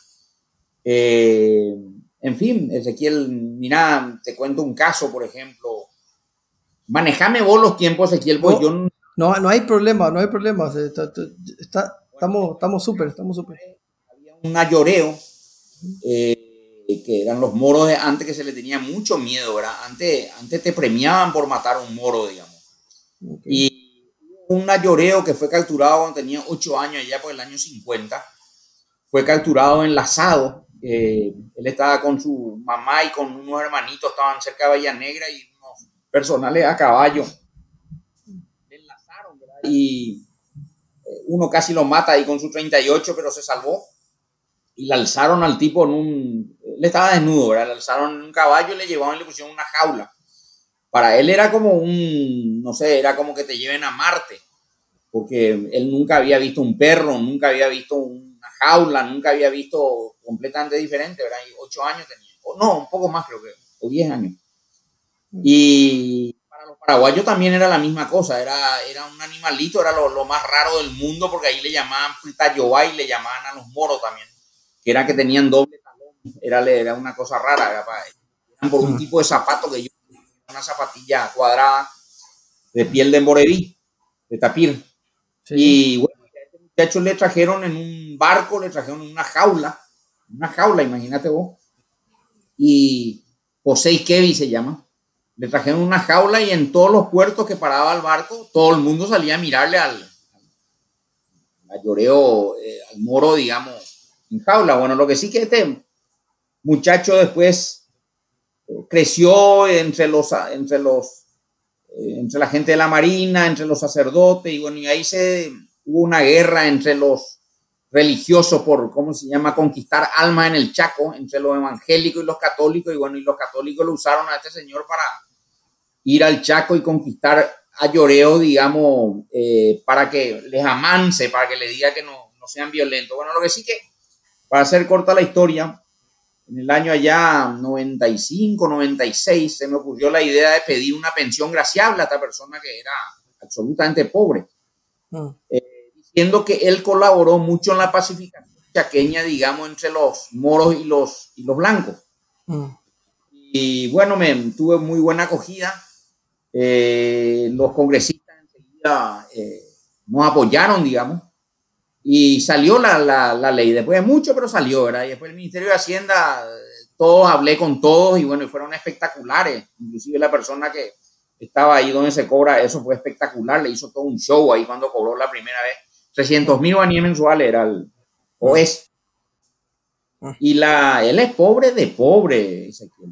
Eh, en fin, Ezequiel, mira, te cuento un caso, por ejemplo. Manejame vos los tiempos, Ezequiel, pues no, No, no hay problema, no hay problema. estamos estamos súper, estamos súper. Había un ayoreo, que eran los moros de antes que se le tenía mucho miedo, ¿verdad? Antes, antes te premiaban por matar a un moro, digamos. Y un ayoreo que fue capturado cuando tenía 8 años, allá por el año 50. Fue capturado enlazado. Eh, él estaba con su mamá y con unos hermanitos, estaban cerca de Bahía Negra y unos personales a caballo. enlazaron, ¿verdad? Y eh, uno casi lo mata ahí con su 38, pero se salvó. Y le alzaron al tipo en un. Él estaba desnudo, ¿verdad? Le alzaron en un caballo y le llevaron y le pusieron una jaula para él era como un, no sé, era como que te lleven a Marte, porque él nunca había visto un perro, nunca había visto una jaula, nunca había visto completamente diferente, ¿verdad? Y ocho años tenía, o no, un poco más creo que, o diez años. Y para los paraguayos también era la misma cosa, era, era un animalito, era lo, más raro del mundo, porque ahí le llamaban y le llamaban a los moros también, que era que tenían doble talón, era, era una cosa rara, era para, por un tipo de zapato que yo una zapatilla cuadrada de piel de moreví, de tapir. Y bueno, a este muchacho le trajeron en un barco, le trajeron en una jaula, una jaula, imagínate vos. Y José Kevi se llama. Le trajeron una jaula y en todos los puertos que paraba el barco, todo el mundo salía a mirarle al, al lloreo, eh, al moro, digamos, en jaula. Bueno, lo que sí que este muchacho después creció entre los, entre los, eh, entre la gente de la marina, entre los sacerdotes, y bueno, y ahí se hubo una guerra entre los religiosos por, ¿cómo se llama?, conquistar alma en el Chaco, entre los evangélicos y los católicos, y bueno, y los católicos lo usaron a este señor para ir al Chaco y conquistar a Lloreo, digamos, eh, para que les amance, para que le diga que no, no sean violentos. Bueno, lo que sí que, para hacer corta la historia, en el año allá 95, 96, se me ocurrió la idea de pedir una pensión graciable a esta persona que era absolutamente pobre, mm. eh, diciendo que él colaboró mucho en la pacificación chaqueña, digamos, entre los moros y los, y los blancos. Mm. Y bueno, me tuve muy buena acogida. Eh, los congresistas enseguida eh, nos apoyaron, digamos. Y salió la, la, la, ley, después de mucho, pero salió, ¿verdad? Y después el Ministerio de Hacienda, todos, hablé con todos y bueno, fueron espectaculares. Inclusive la persona que estaba ahí donde se cobra, eso fue espectacular, le hizo todo un show ahí cuando cobró la primera vez. 300 mil guaníes mensuales era el, o es. Ah. Y la, él es pobre de pobre,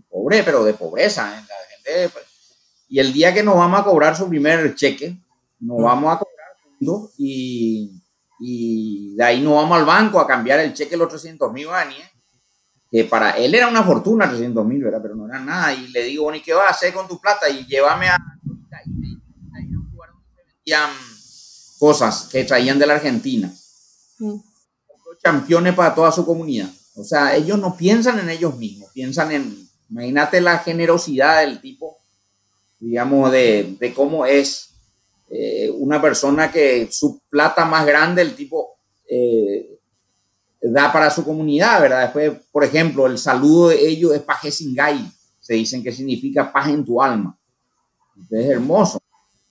pobre, pero de pobreza. ¿eh? La gente, pues, y el día que nos vamos a cobrar su primer cheque, nos ah. vamos a cobrar y y de ahí nos vamos al banco a cambiar el cheque de los 300 mil que para él era una fortuna 300 mil, pero no era nada. Y le digo, bueno, ¿y qué vas a hacer con tu plata? Y llévame a... cosas que traían de la Argentina. Mm. Campeones para toda su comunidad. O sea, ellos no piensan en ellos mismos, piensan en, imagínate la generosidad del tipo, digamos, de, de cómo es eh, una persona que su plata más grande, el tipo eh, da para su comunidad, ¿verdad? Después, por ejemplo, el saludo de ellos es paje singay, se dicen que significa paz en tu alma. Es hermoso.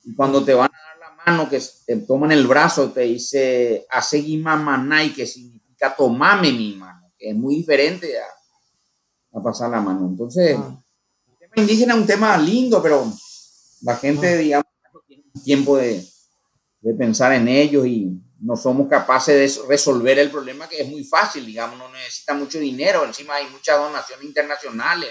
Y cuando te van a mano, que te toman el brazo, te dice Asegima Manay, que significa tomame mi mano, que es muy diferente a, a pasar la mano. Entonces, ah. el tema indígena es un tema lindo, pero la gente, ah. digamos, tiene tiempo de, de pensar en ellos y no somos capaces de resolver el problema que es muy fácil, digamos, no necesita mucho dinero, encima hay muchas donaciones internacionales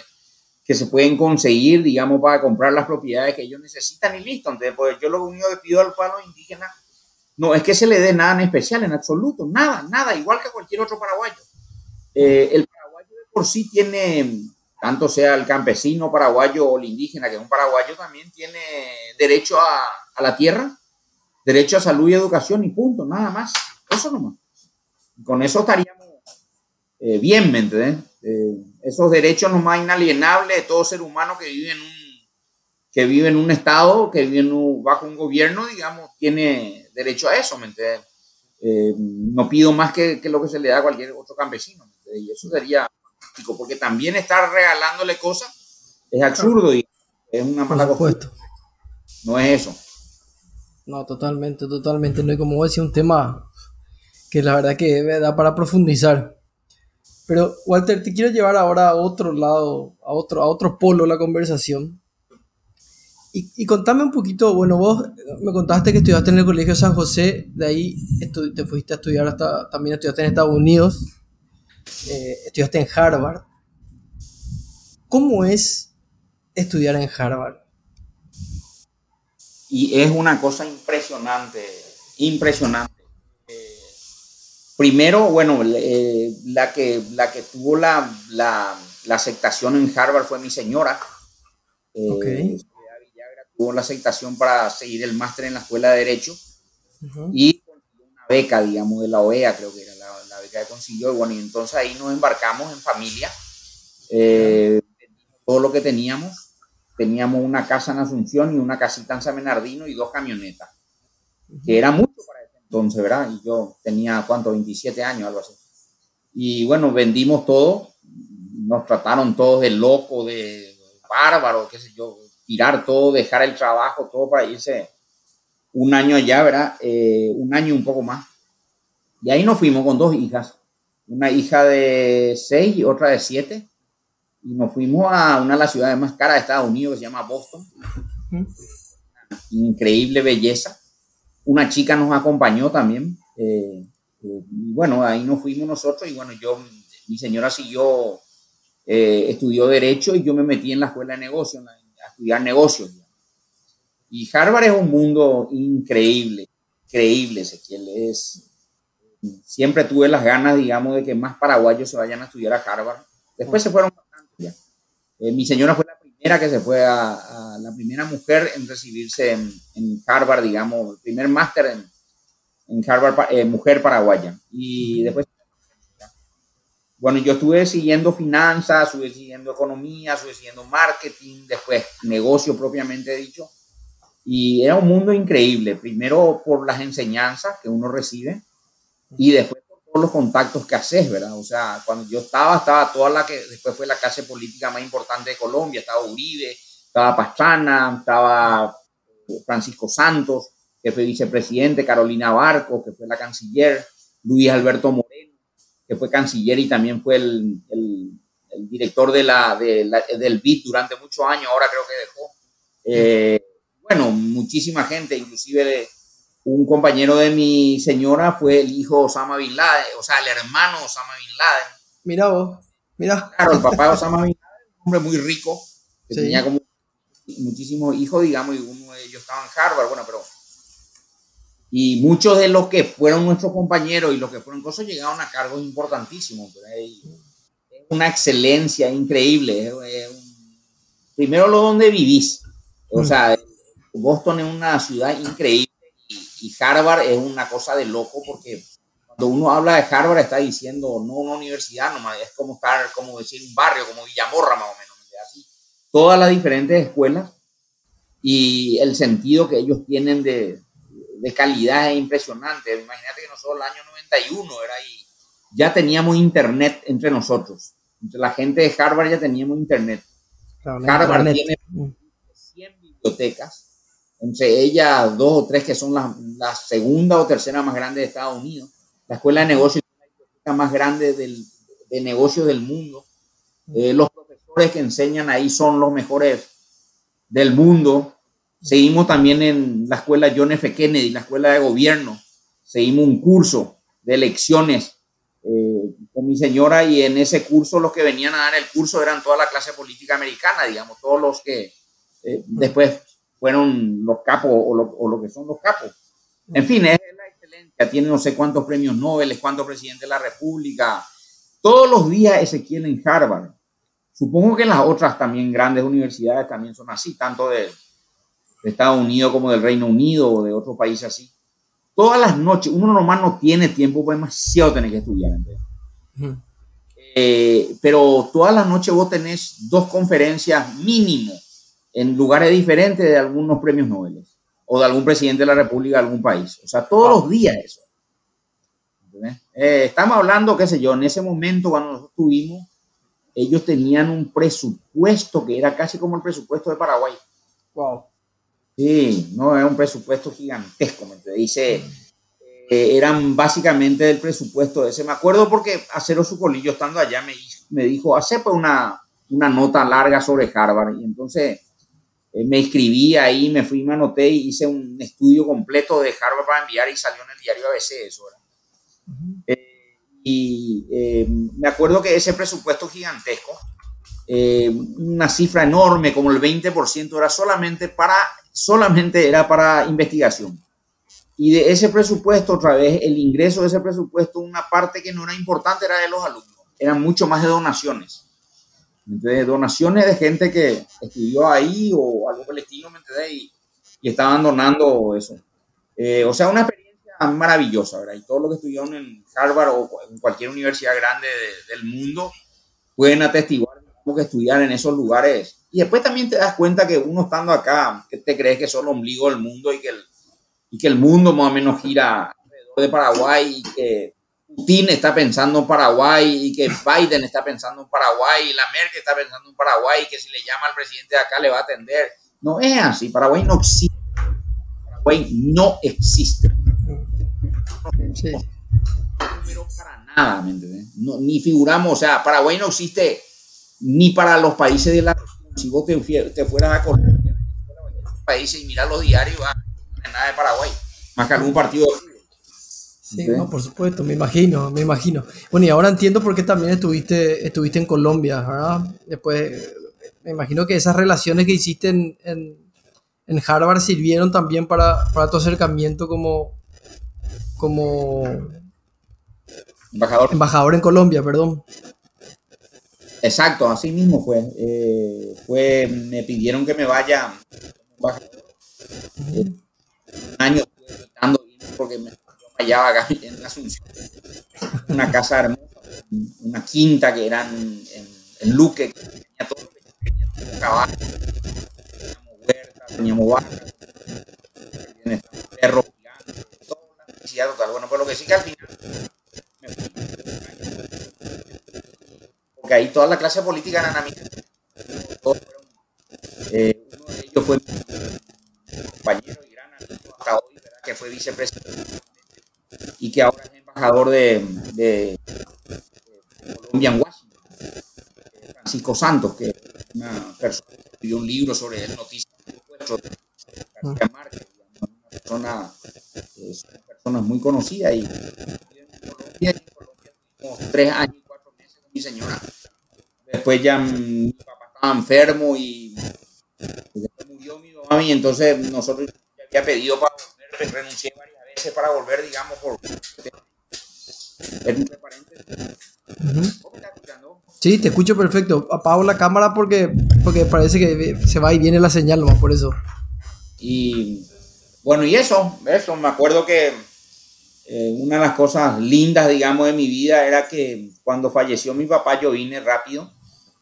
que se pueden conseguir, digamos, para comprar las propiedades que ellos necesitan y listo. Entonces, pues yo lo único que pido al pueblo indígena no es que se le dé nada en especial, en absoluto, nada, nada, igual que cualquier otro paraguayo. Eh, el paraguayo de por sí tiene, tanto sea el campesino paraguayo o el indígena, que es un paraguayo, también tiene derecho a, a la tierra, derecho a salud y educación y punto, nada más. Eso nomás. Con eso estaríamos eh, bien, ¿me entiendes? Eh, esos derechos nomás inalienables de todo ser humano que vive en un, que vive en un estado, que vive bajo un gobierno, digamos, tiene derecho a eso, ¿me entiendes? Eh, no pido más que, que, lo que se le da a cualquier otro campesino, Y eso sería porque también estar regalándole cosas es absurdo y es una mala cosa. No es eso. No, totalmente, totalmente. No hay como decir un tema que la verdad que da para profundizar. Pero Walter, te quiero llevar ahora a otro lado, a otro, a otro polo la conversación. Y, y, contame un poquito, bueno, vos me contaste que estudiaste en el Colegio San José, de ahí te fuiste a estudiar hasta, también estudiaste en Estados Unidos, eh, estudiaste en Harvard. ¿Cómo es estudiar en Harvard? y es una cosa impresionante, impresionante. Eh, primero, bueno, eh, la, que, la que tuvo la, la, la, aceptación en Harvard fue mi señora. Eh, okay. tuvo la aceptación para seguir el máster en la Escuela de Derecho y una beca, digamos, de la OEA, creo que era la, la, beca que consiguió. Y bueno, y entonces ahí nos embarcamos en familia, todo lo que teníamos teníamos una casa en Asunción y una casita en San Bernardino y dos camionetas, que era mucho para ese entonces, ¿verdad? Y yo tenía, ¿cuánto? 27 años, algo así. Y bueno, vendimos todo, nos trataron todos de loco, de bárbaro, qué sé yo, tirar todo, dejar el trabajo, todo para irse un año allá, ¿verdad? Eh, un año y un poco más. Y ahí nos fuimos con dos hijas, una hija de seis y otra de siete y nos fuimos a una de las ciudades más caras de Estados Unidos que se llama Boston. Increíble belleza. Una chica nos acompañó también. Eh, eh, bueno, ahí nos fuimos nosotros y bueno, yo, mi señora siguió, eh, estudió Derecho y yo me metí en la escuela de negocios, a estudiar negocios. Y Harvard es un mundo increíble, increíble, Ezequiel. Es, siempre tuve las ganas, digamos, de que más paraguayos se vayan a estudiar a Harvard. Después se fueron eh, mi señora fue la primera que se fue a, la primera mujer en recibirse en, Harvard, digamos, el primer máster en, en, Harvard, eh, mujer paraguaya. Y después, bueno, yo estuve siguiendo finanzas, estuve siguiendo economía, estuve siguiendo marketing, después negocio propiamente dicho. Y era un mundo increíble, primero por las enseñanzas que uno recibe y después los contactos que haces, ¿verdad? O sea, cuando yo estaba, estaba toda la que después fue la clase política más importante de Colombia, estaba Uribe, estaba Pastrana, estaba Francisco Santos, que fue vicepresidente, Carolina Barco, que fue la canciller, Luis Alberto Moreno, que fue canciller y también fue el, el, director de la, del BID durante muchos años, ahora creo que dejó. Eh, bueno, muchísima gente, inclusive un compañero de mi señora fue el hijo de Osama Bin Laden, o sea, el hermano de Osama Bin Laden. Mira vos, mira. Claro, el papá de Osama Bin Laden, un hombre muy rico, que tenía como muchísimos hijos, digamos, y uno de ellos estaba en Harvard, bueno, pero... Y muchos de los que fueron nuestros compañeros y los que fueron cosas llegaron a cargos importantísimos. Es una excelencia increíble. primero lo donde vivís. O mm. sea, Boston es una ciudad increíble y Harvard es una cosa de loco porque cuando uno habla de Harvard está diciendo no una universidad nomás, es como estar, como decir un barrio, como Villamorra más o menos, así. Todas las diferentes escuelas y el sentido que ellos tienen de, de calidad es impresionante. Imagínate que nosotros el año 91 era ahí, ya teníamos internet entre nosotros. Entre la gente de Harvard ya teníamos internet. Harvard tiene 100 bibliotecas entre ellas dos o tres que son las la segunda o tercera más grande de Estados Unidos. La escuela de negocios más grande del, de negocios del mundo. Eh, los profesores que enseñan ahí son los mejores del mundo. Seguimos también en la escuela John F. Kennedy, la escuela de gobierno. Seguimos un curso de elecciones eh, con mi señora y en ese curso los que venían a dar el curso eran toda la clase política americana, digamos, todos los que eh, después fueron los capos o lo, que son los capos. En fin, es la excelencia, tiene no sé cuántos premios Nobel, cuántos presidentes de la República. Todos los días Ezequiel en Harvard. Supongo que las otras también grandes universidades también son así, tanto de, Estados Unidos como del Reino Unido o de otros países así. Todas las noches, uno normal no tiene tiempo, pues demasiado tener que estudiar. Eh, pero todas las noches vos tenés dos conferencias mínimo en lugares diferentes de algunos premios Nobel o de algún presidente de la República de algún país. O sea, todos los días eso. Eh, estamos hablando, qué sé yo, en ese momento cuando nosotros tuvimos, ellos tenían un presupuesto que era casi como el presupuesto de Paraguay. Wow. Sí, no, era un presupuesto gigantesco, me dice, eh, eran básicamente del presupuesto de ese. Me acuerdo porque Acero Sucolillo, estando allá, me, me dijo, hace pues una, una nota larga sobre Harvard. Y entonces eh, me inscribí ahí, me fui, me anoté y hice un estudio completo de Harvard para enviar y salió en el diario ABC eso. Eh, y eh, me acuerdo que ese presupuesto gigantesco, una cifra enorme, como el 20%, era solamente para, solamente era para investigación. Y de ese presupuesto, otra vez, el ingreso de ese presupuesto, una parte que no era importante era de los alumnos, eran mucho más de donaciones. Entonces, donaciones de gente que estudió ahí o algo estilo, ¿me entiendes? Y, y estaban donando eso. Eh, o sea, una experiencia maravillosa, ¿verdad? Y todo lo que estudiaron en Harvard o en cualquier universidad grande del mundo pueden atestiguar que estudiar en esos lugares. Y después también te das cuenta que uno estando acá, que te crees que sos el ombligo del mundo y que el, y que el mundo más o menos gira alrededor de Paraguay y que Putin está pensando en Paraguay y que Biden está pensando en Paraguay y la Merkel está pensando en Paraguay y que si le llama al presidente de acá le va a atender. No es así, Paraguay no existe. Paraguay no existe. Sí. No para nada, ¿me entiendes? ni figuramos, o sea, Paraguay no existe ni para los países de la Si vos te, fueras a Colombia, países y mirar los diarios, ah, no hay nada de Paraguay, más que algún partido Sí, no, por supuesto, me imagino, me imagino. Bueno, y ahora entiendo por qué también estuviste, estuviste en Colombia, ¿verdad? Después, me imagino que esas relaciones que hiciste en, en, Harvard sirvieron también para, para, tu acercamiento como, como embajador. embajador en Colombia, perdón. Exacto, así mismo fue. Eh, fue me pidieron que me vaya eh, un año porque me hallaba acá en Asunción. Una casa hermosa, una quinta que eran en, Luque, que tenía todo, teníamos caballos, teníamos huertas, teníamos vacas, teníamos perros gigantes, toda la necesidad total. Bueno, pues lo que sí que al final me fui. Porque ahí toda la clase política eran amigas. Eh, uno de ellos fue mi compañero y gran amigo hasta hoy, que fue vicepresidente y que ahora es embajador de, Colombia en Washington, Francisco Santos, que es una persona que escribió un libro sobre el noticias de García Márquez, una persona, es una persona muy conocida y en Colombia, en Colombia tres años y cuatro meses con mi señora. Después ya mi papá estaba enfermo y después murió mi mamá y entonces nosotros ya había pedido para volver, renuncié varias para volver, digamos, por... Sí, te escucho perfecto. Apago la cámara porque, porque parece que se va y viene la señal nomás por eso. Y bueno, y eso, eso, me acuerdo que eh, una de las cosas lindas, digamos, de mi vida era que cuando falleció mi papá yo vine rápido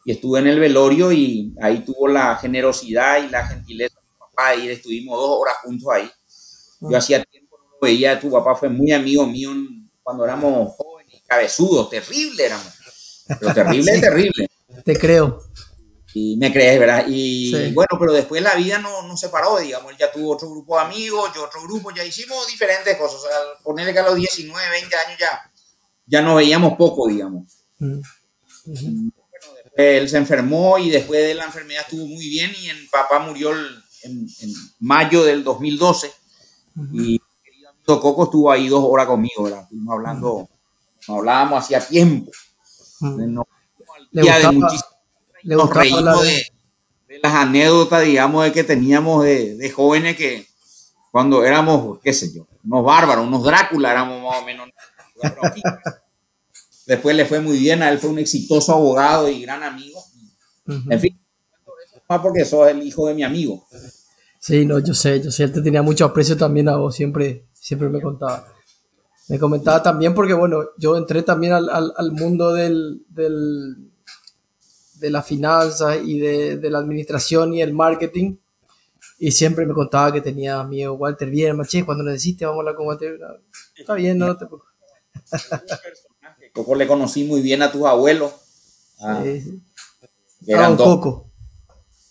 y estuve en el velorio y ahí tuvo la generosidad y la gentileza de mi papá y estuvimos dos horas juntos ahí. Yo ah. hacía tiempo veía, tu papá fue muy amigo mío cuando éramos jóvenes, cabezudos, terrible éramos. Pero terrible, <laughs> terrible. Te creo. Y me crees, ¿verdad? Y bueno, pero después la vida no, no se paró, digamos. Él ya tuvo otro grupo de amigos, yo otro grupo, ya hicimos diferentes cosas. O sea, ponerle que a los 19, 20 años ya ya nos veíamos poco, digamos. él se enfermó y después de la enfermedad estuvo muy bien y el papá murió en, mayo del 2012. Y el amigo Coco estuvo ahí dos horas conmigo, ¿verdad? Estuvimos hablando, hablábamos hacía tiempo. nos reímos de, las anécdotas, digamos, de que teníamos de, de jóvenes que cuando éramos, qué sé yo, unos bárbaros, unos Drácula, éramos más o menos. Después le fue muy bien, a él fue un exitoso abogado y gran amigo. En fin, más porque sos el hijo de mi amigo. Sí, no, yo sé, yo sé, él te tenía mucho aprecio también a vos, siempre, siempre me contaba. Me comentaba también porque, bueno, yo entré también al, al, mundo del, del, de la finanza y de, de, la administración y el marketing y siempre me contaba que tenía miedo Walter bien, che, cuando necesite vamos a hablar con Walter. Está bien, no, te preocupes. <laughs> Coco le conocí muy bien a tus abuelos. Ah, sí, Eran ah, dos, Coco.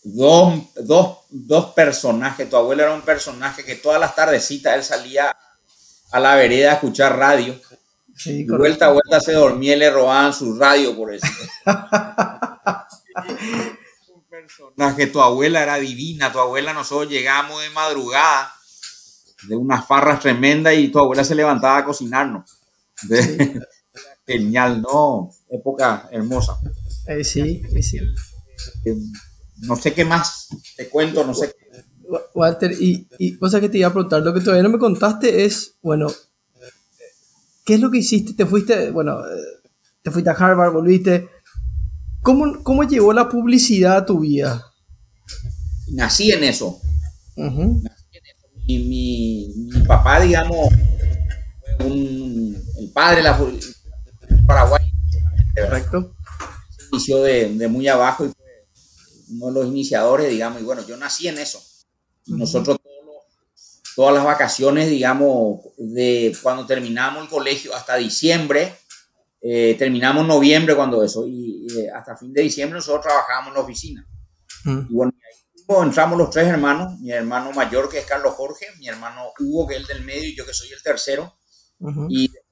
Dos, dos, dos, personajes. Tu abuelo era un personaje que todas las tardecitas él salía a la vereda a escuchar radio. Sí, vuelta a vuelta se dormía y le robaban su radio por eso. personaje, tu abuela era divina, tu abuela nosotros llegamos de madrugada de unas farras tremendas y tu abuela se levantaba a cocinarnos. <laughs> Genial, ¿no? Época hermosa. Eh, sí, sí. Eh, no sé qué más te cuento, no sé. Walter, y, y cosa que te iba a preguntar, lo que todavía no me contaste es, bueno, ¿qué es lo que hiciste? Te fuiste, bueno, eh, te fuiste a Harvard, volviste, ¿Cómo, ¿Cómo llegó la publicidad a tu vida? Nací en eso. Mi, papá, digamos, fue el padre de la Paraguay. Correcto. inició de, muy abajo y fue uno de los iniciadores, digamos, y bueno, yo nací en eso. Nosotros todas las vacaciones, digamos, de cuando terminamos el colegio hasta diciembre, eh, terminamos noviembre cuando eso, y, eh, hasta fin de diciembre nosotros trabajábamos en la oficina. Mm. Y bueno, ahí entramos los tres hermanos, mi hermano mayor que es Carlos Jorge, mi hermano Hugo que es el del medio y yo que soy el tercero. Y en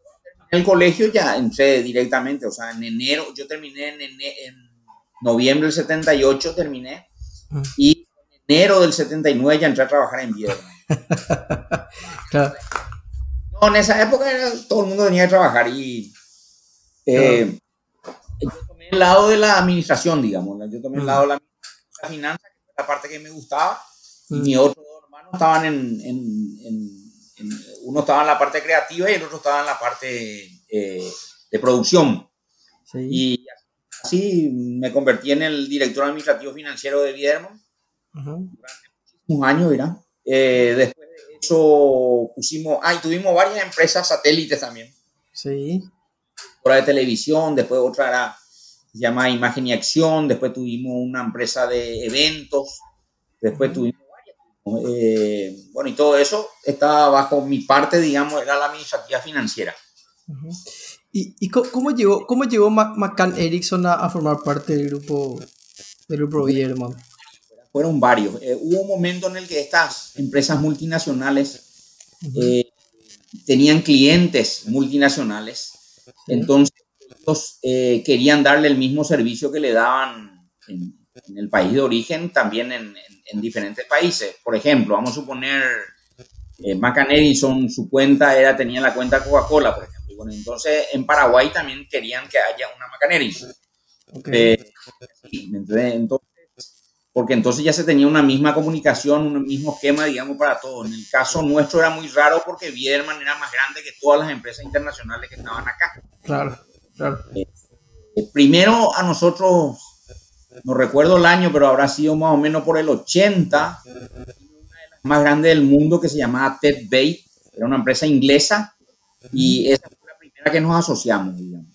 el colegio ya entré directamente, o sea, en enero, yo terminé en, en, noviembre del 78, terminé, mm. y en enero del 79 ya entré a trabajar en Viedma. <laughs> claro. No, en esa época todo el mundo venía a trabajar y eh, yo tomé el lado de la administración, digamos. Yo tomé el lado de la, finanza, que es la parte que me gustaba, y mis otros dos hermanos estaban en, en, Uno estaba en la parte creativa y el otro estaba en la parte eh, de producción. Y así me convertí en el director administrativo financiero de Viermo durante muchísimos años, ¿verdad? Eh, después de eso pusimos. Ah, y tuvimos varias empresas satélites también. Sí de televisión, después otra era, se llama Imagen y Acción, después tuvimos una empresa de eventos, después tuvimos. Eh, bueno, y todo eso estaba bajo mi parte, digamos, era la administrativa financiera. ¿Y, y cómo llegó, cómo llegó McCann Erickson a, formar parte del grupo, del grupo? Fueron varios. Eh, hubo un momento en el que estas empresas multinacionales eh, tenían clientes multinacionales entonces, ellos querían darle el mismo servicio que le daban en, el país de origen, también en, diferentes países. Por ejemplo, vamos a suponer, eh, su cuenta era, tenía la cuenta Coca-Cola, por ejemplo. bueno, entonces, en Paraguay también querían que haya una Macan Edison. Eh, entonces, porque entonces ya se tenía una misma comunicación, un mismo esquema, digamos, para todos. En el caso nuestro era muy raro porque Biederman era más grande que todas las empresas internacionales que estaban acá. Claro, claro. Eh, eh, primero a nosotros, no recuerdo el año, pero habrá sido más o menos por el 80, una de las más grandes del mundo que se llamaba Ted Bay, era una empresa inglesa y esa fue la primera que nos asociamos, digamos.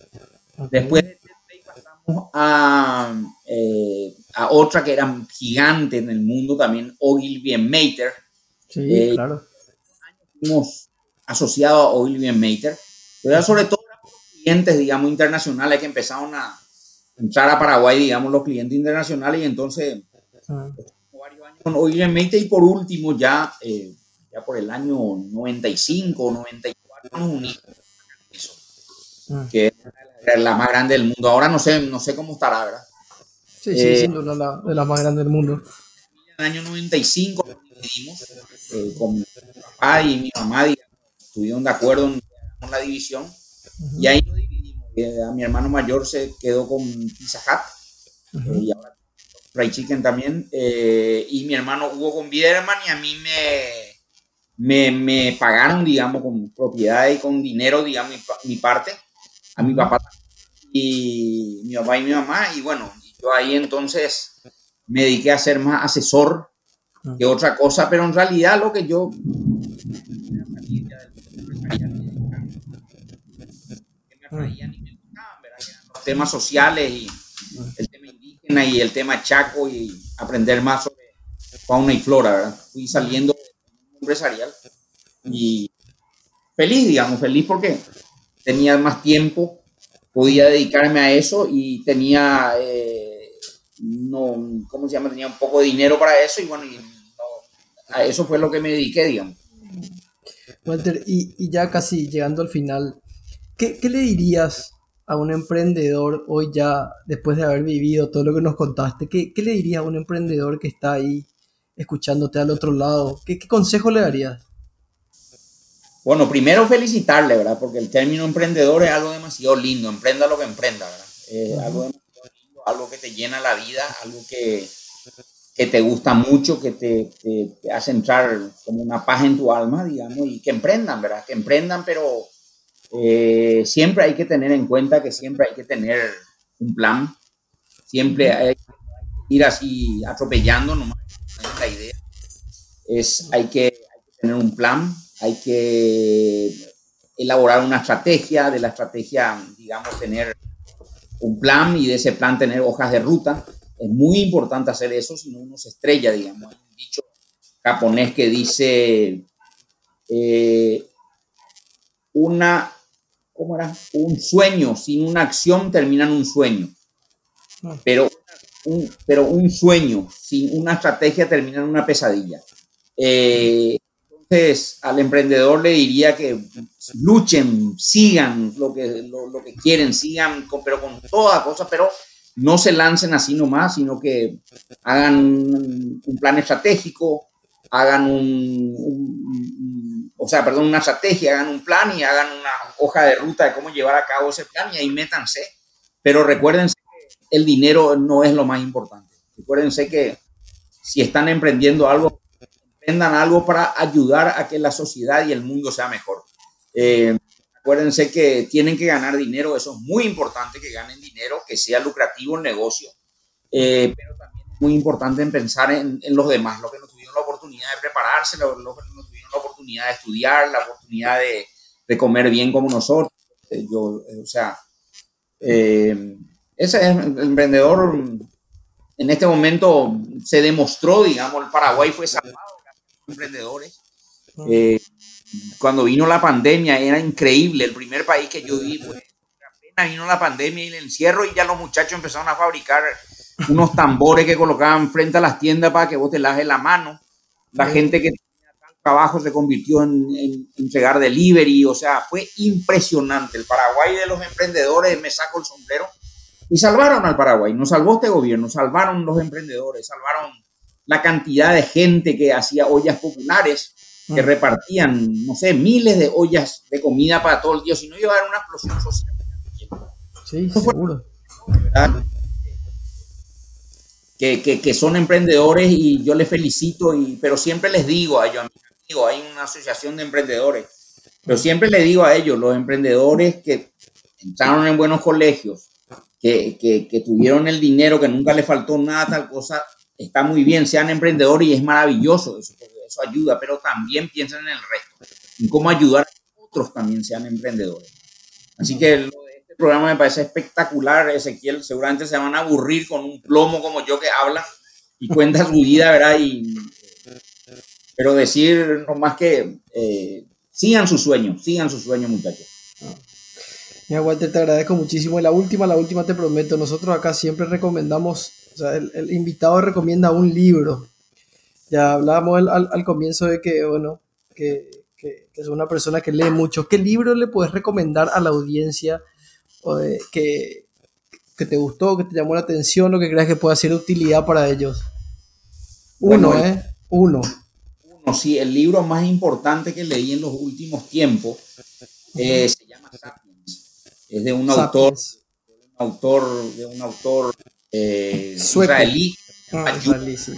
Después de Ted Bay pasamos a... Eh, a otra que era gigante en el mundo también, Ogilvy Mater. Sí, eh, claro. Hemos asociado a Ogilvy Mater, pero sobre todo clientes, digamos, internacionales que empezaron a entrar a Paraguay, digamos, los clientes internacionales, y entonces, ah. y por último, ya, eh, ya por el año 95 o 94, nos unimos. mm. que es la más grande del mundo. Ahora no sé, no sé cómo estará, ¿verdad? Sí, sí, eh, siendo una de las más grandes del mundo. En el año 95 dividimos eh, con mi papá y mi mamá, digamos, estuvieron de acuerdo en, la división y ahí lo dividimos. Eh, a mi hermano mayor se quedó con Pizza Hut y ahora Fried Chicken también. y mi hermano Hugo con Biederman y a mí me me, me, pagaron, digamos, con propiedad y con dinero, digamos, mi, parte, a mi papá y mi papá y mi mamá. Y bueno, yo ahí entonces me dediqué a ser más asesor que otra cosa, pero en realidad lo que yo... Los temas sociales y el tema indígena y el tema chaco y aprender más sobre fauna y flora, ¿verdad? Fui saliendo empresarial y feliz, digamos, feliz porque tenía más tiempo, podía dedicarme a eso y tenía, eh, no, ¿cómo se llama? Tenía un poco de dinero para eso y bueno, a eso fue lo que me dediqué, digamos. Walter, y, ya casi llegando al final, ¿qué, ¿qué, le dirías a un emprendedor hoy ya, después de haber vivido todo lo que nos contaste, qué, qué le dirías a un emprendedor que está ahí escuchándote al otro lado? ¿Qué, consejo le darías? Bueno, primero felicitarle, ¿verdad? Porque el término emprendedor es algo demasiado lindo, emprenda lo que emprenda, ¿verdad? algo lindo, algo que te llena la vida, algo que, que te gusta mucho, que te, te, hace entrar como una paz en tu alma, digamos, y que emprendan, ¿verdad? Que emprendan, pero eh, siempre hay que tener en cuenta que siempre hay que tener un plan, siempre hay que ir así atropellando nomás la idea es hay que, tener un plan, hay que elaborar una estrategia, de la estrategia, digamos, tener un plan y de ese plan tener hojas de ruta. Es muy importante hacer eso, si no uno se estrella, digamos. Hay un dicho japonés que dice eh, una, ¿cómo era? Un sueño sin una acción termina en un sueño. Ah. Pero pero un sueño sin una estrategia termina en una pesadilla. Eh, entonces, al emprendedor le diría que luchen, sigan lo que, lo, que quieren, sigan, pero con toda cosa, pero no se lancen así nomás, sino que hagan un, plan estratégico, hagan un, o sea, perdón, una estrategia, hagan un plan y hagan una hoja de ruta de cómo llevar a cabo ese plan y ahí métanse. Pero recuérdense el dinero no es lo más importante. Recuérdense que si están emprendiendo algo, emprendan algo para ayudar a que la sociedad y el mundo sea mejor. Eh, acuérdense que tienen que ganar dinero, eso es muy importante que ganen dinero, que sea lucrativo el negocio, eh, pero también es muy importante en pensar en, los demás, los que no tuvieron la oportunidad de prepararse, los, que la oportunidad de estudiar, la oportunidad de, de comer bien como nosotros. Eh, yo, o sea, ese emprendedor en este momento se demostró, digamos, el Paraguay fue salvado de emprendedores. Eh, cuando vino la pandemia era increíble, el primer país que yo vi, pues, apenas vino la pandemia y el encierro y ya los muchachos empezaron a fabricar unos tambores que colocaban frente a las tiendas para que vos te lajes la mano. La gente que trabajo se convirtió en, en, entregar delivery, o sea, fue impresionante. El Paraguay de los emprendedores, me saco el sombrero, y salvaron al Paraguay, no salvó este gobierno, salvaron los emprendedores, salvaron la cantidad de gente que hacía ollas populares, que mm. repartían, no sé, miles de ollas de comida para todo el día, si no iba a haber una explosión social. Sí, seguro. Que, que, que, son emprendedores y yo les felicito, y, pero siempre les digo a ellos, amigos, hay una asociación de emprendedores, pero siempre les digo a ellos, los emprendedores que entraron en buenos colegios, que, que, tuvieron el dinero, que nunca les faltó nada, tal cosa, está muy bien, sean emprendedores y es maravilloso, eso, eso ayuda, pero también piensen en el resto, en cómo ayudar a que otros también sean emprendedores. Así que lo de este programa me parece espectacular, Ezequiel, seguramente se van a aburrir con un plomo como yo que habla y cuenta su vida, ¿verdad? Y, pero decir más que eh, sigan sus sueños, sigan sus sueños, muchachos. Mira, Walter, te agradezco muchísimo. La última, la última te prometo, nosotros acá siempre recomendamos, o sea, el, invitado recomienda un libro. Ya hablábamos al, al, comienzo de que, bueno, que, que, es una persona que lee mucho. ¿Qué libro le puedes recomendar a la audiencia que, que, te gustó, que te llamó la atención o que creas que pueda ser de utilidad para ellos. Uno, ¿eh? Uno. Uno, sí, el libro más importante que leí en los últimos tiempos eh, se llama Sapiens. Es de un autor, un autor, de un autor eh, israelí. Ah, sí.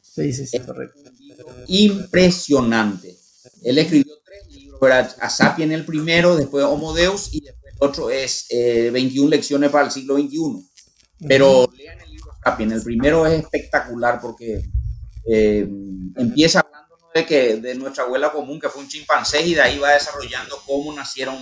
Sí, sí, correcto. Impresionante. Él escribió tres libros, a Sapiens el primero, después Homo Deus y después el otro es 21 eh, lecciones para el siglo XXI. Pero lean el libro Sapiens, el primero es espectacular porque eh, empieza de que de nuestra abuela común que fue un chimpancé y de ahí va desarrollando cómo nacieron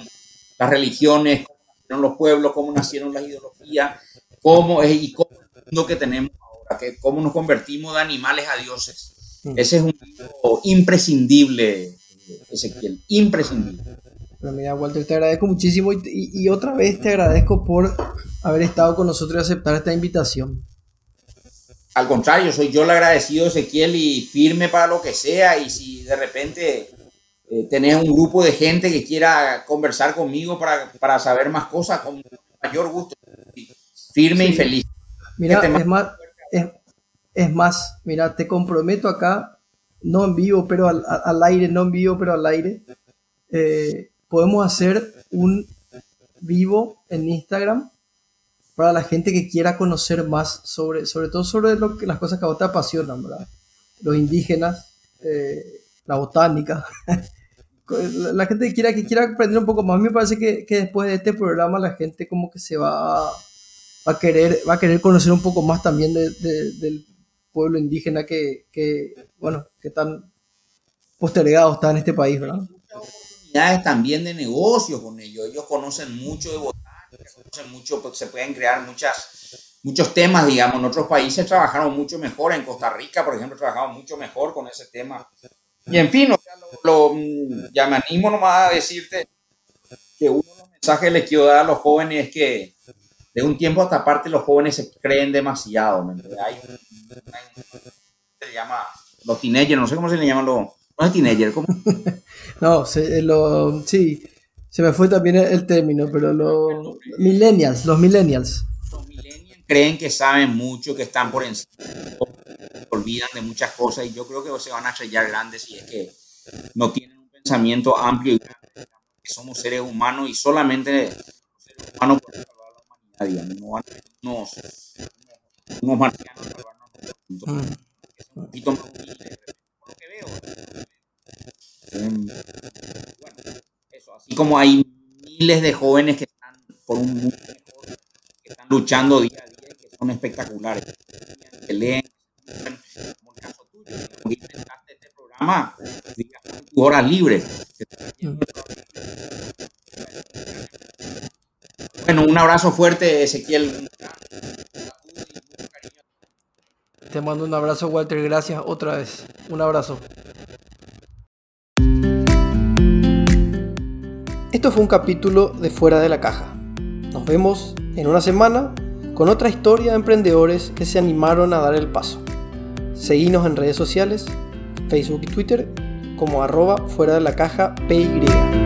las religiones, cómo nacieron los pueblos, cómo nacieron las ideologías, cómo es y cómo es el mundo que tenemos ahora, que cómo nos convertimos de animales a dioses. Mm. Ese es un libro imprescindible, Ezequiel, imprescindible. Pero mira, Walter, te agradezco muchísimo y, y, otra vez te agradezco por haber estado con nosotros y aceptar esta invitación. Al contrario, soy yo el agradecido, Ezequiel, y firme para lo que sea. Y si de repente eh, tenés un grupo de gente que quiera conversar conmigo para, para saber más cosas, con mayor gusto firme y feliz. Mira, es más, es, más, mira, te comprometo acá, no en vivo, pero al, al aire, no en vivo, pero al aire. Eh, podemos hacer un vivo en Instagram para la gente que quiera conocer más sobre, sobre todo sobre lo que, las cosas que a vos te apasionan, ¿verdad? Los indígenas, eh, la botánica. <laughs> la gente que quiera, que quiera aprender un poco más. A me parece que, que después de este programa la gente como que se va va a querer, va a querer conocer un poco más también del pueblo indígena que, bueno, que tan postergado está en este país, ¿verdad? Oportunidades también de negocio con ellos. Ellos conocen mucho de mucho, pues, se pueden crear muchas, muchos temas, digamos. En otros países trabajaron mucho mejor. En Costa Rica, por ejemplo, trabajaron mucho mejor con ese tema. Y en fin, lo, ya me animo nomás a decirte que uno de los mensajes que les quiero dar a los jóvenes es que de un tiempo a esta parte los jóvenes se creen demasiado. Hay, se llama los teenagers, no sé cómo se le llaman los. No es teenager, ¿cómo? <laughs> no, se, eh, lo, sí, se me fue también el, término, pero los millennials, los millennials. Los millennials creen que saben mucho, que están por encima, olvidan de muchas cosas y yo creo que se van a estrellar grandes si es que no tienen un pensamiento amplio y grande, que somos seres humanos y solamente seres humanos no van unos, unos marcianos mm. Es un poquito más humilde, por lo que veo. Em, bueno, así como hay miles de jóvenes que están por un mundo mejor, que están luchando día a día y que son espectaculares, que leen, como el caso tuyo, que este programa. Bueno, un abrazo fuerte, Ezequiel. Te mando un abrazo, Walter. Gracias otra vez. Un abrazo. Esto fue un capítulo de Fuera de la Caja. Nos vemos en una semana con otra historia de emprendedores que se animaron a dar el paso. Seguinos en redes sociales, Facebook y Twitter como arroba fuera de la caja PY.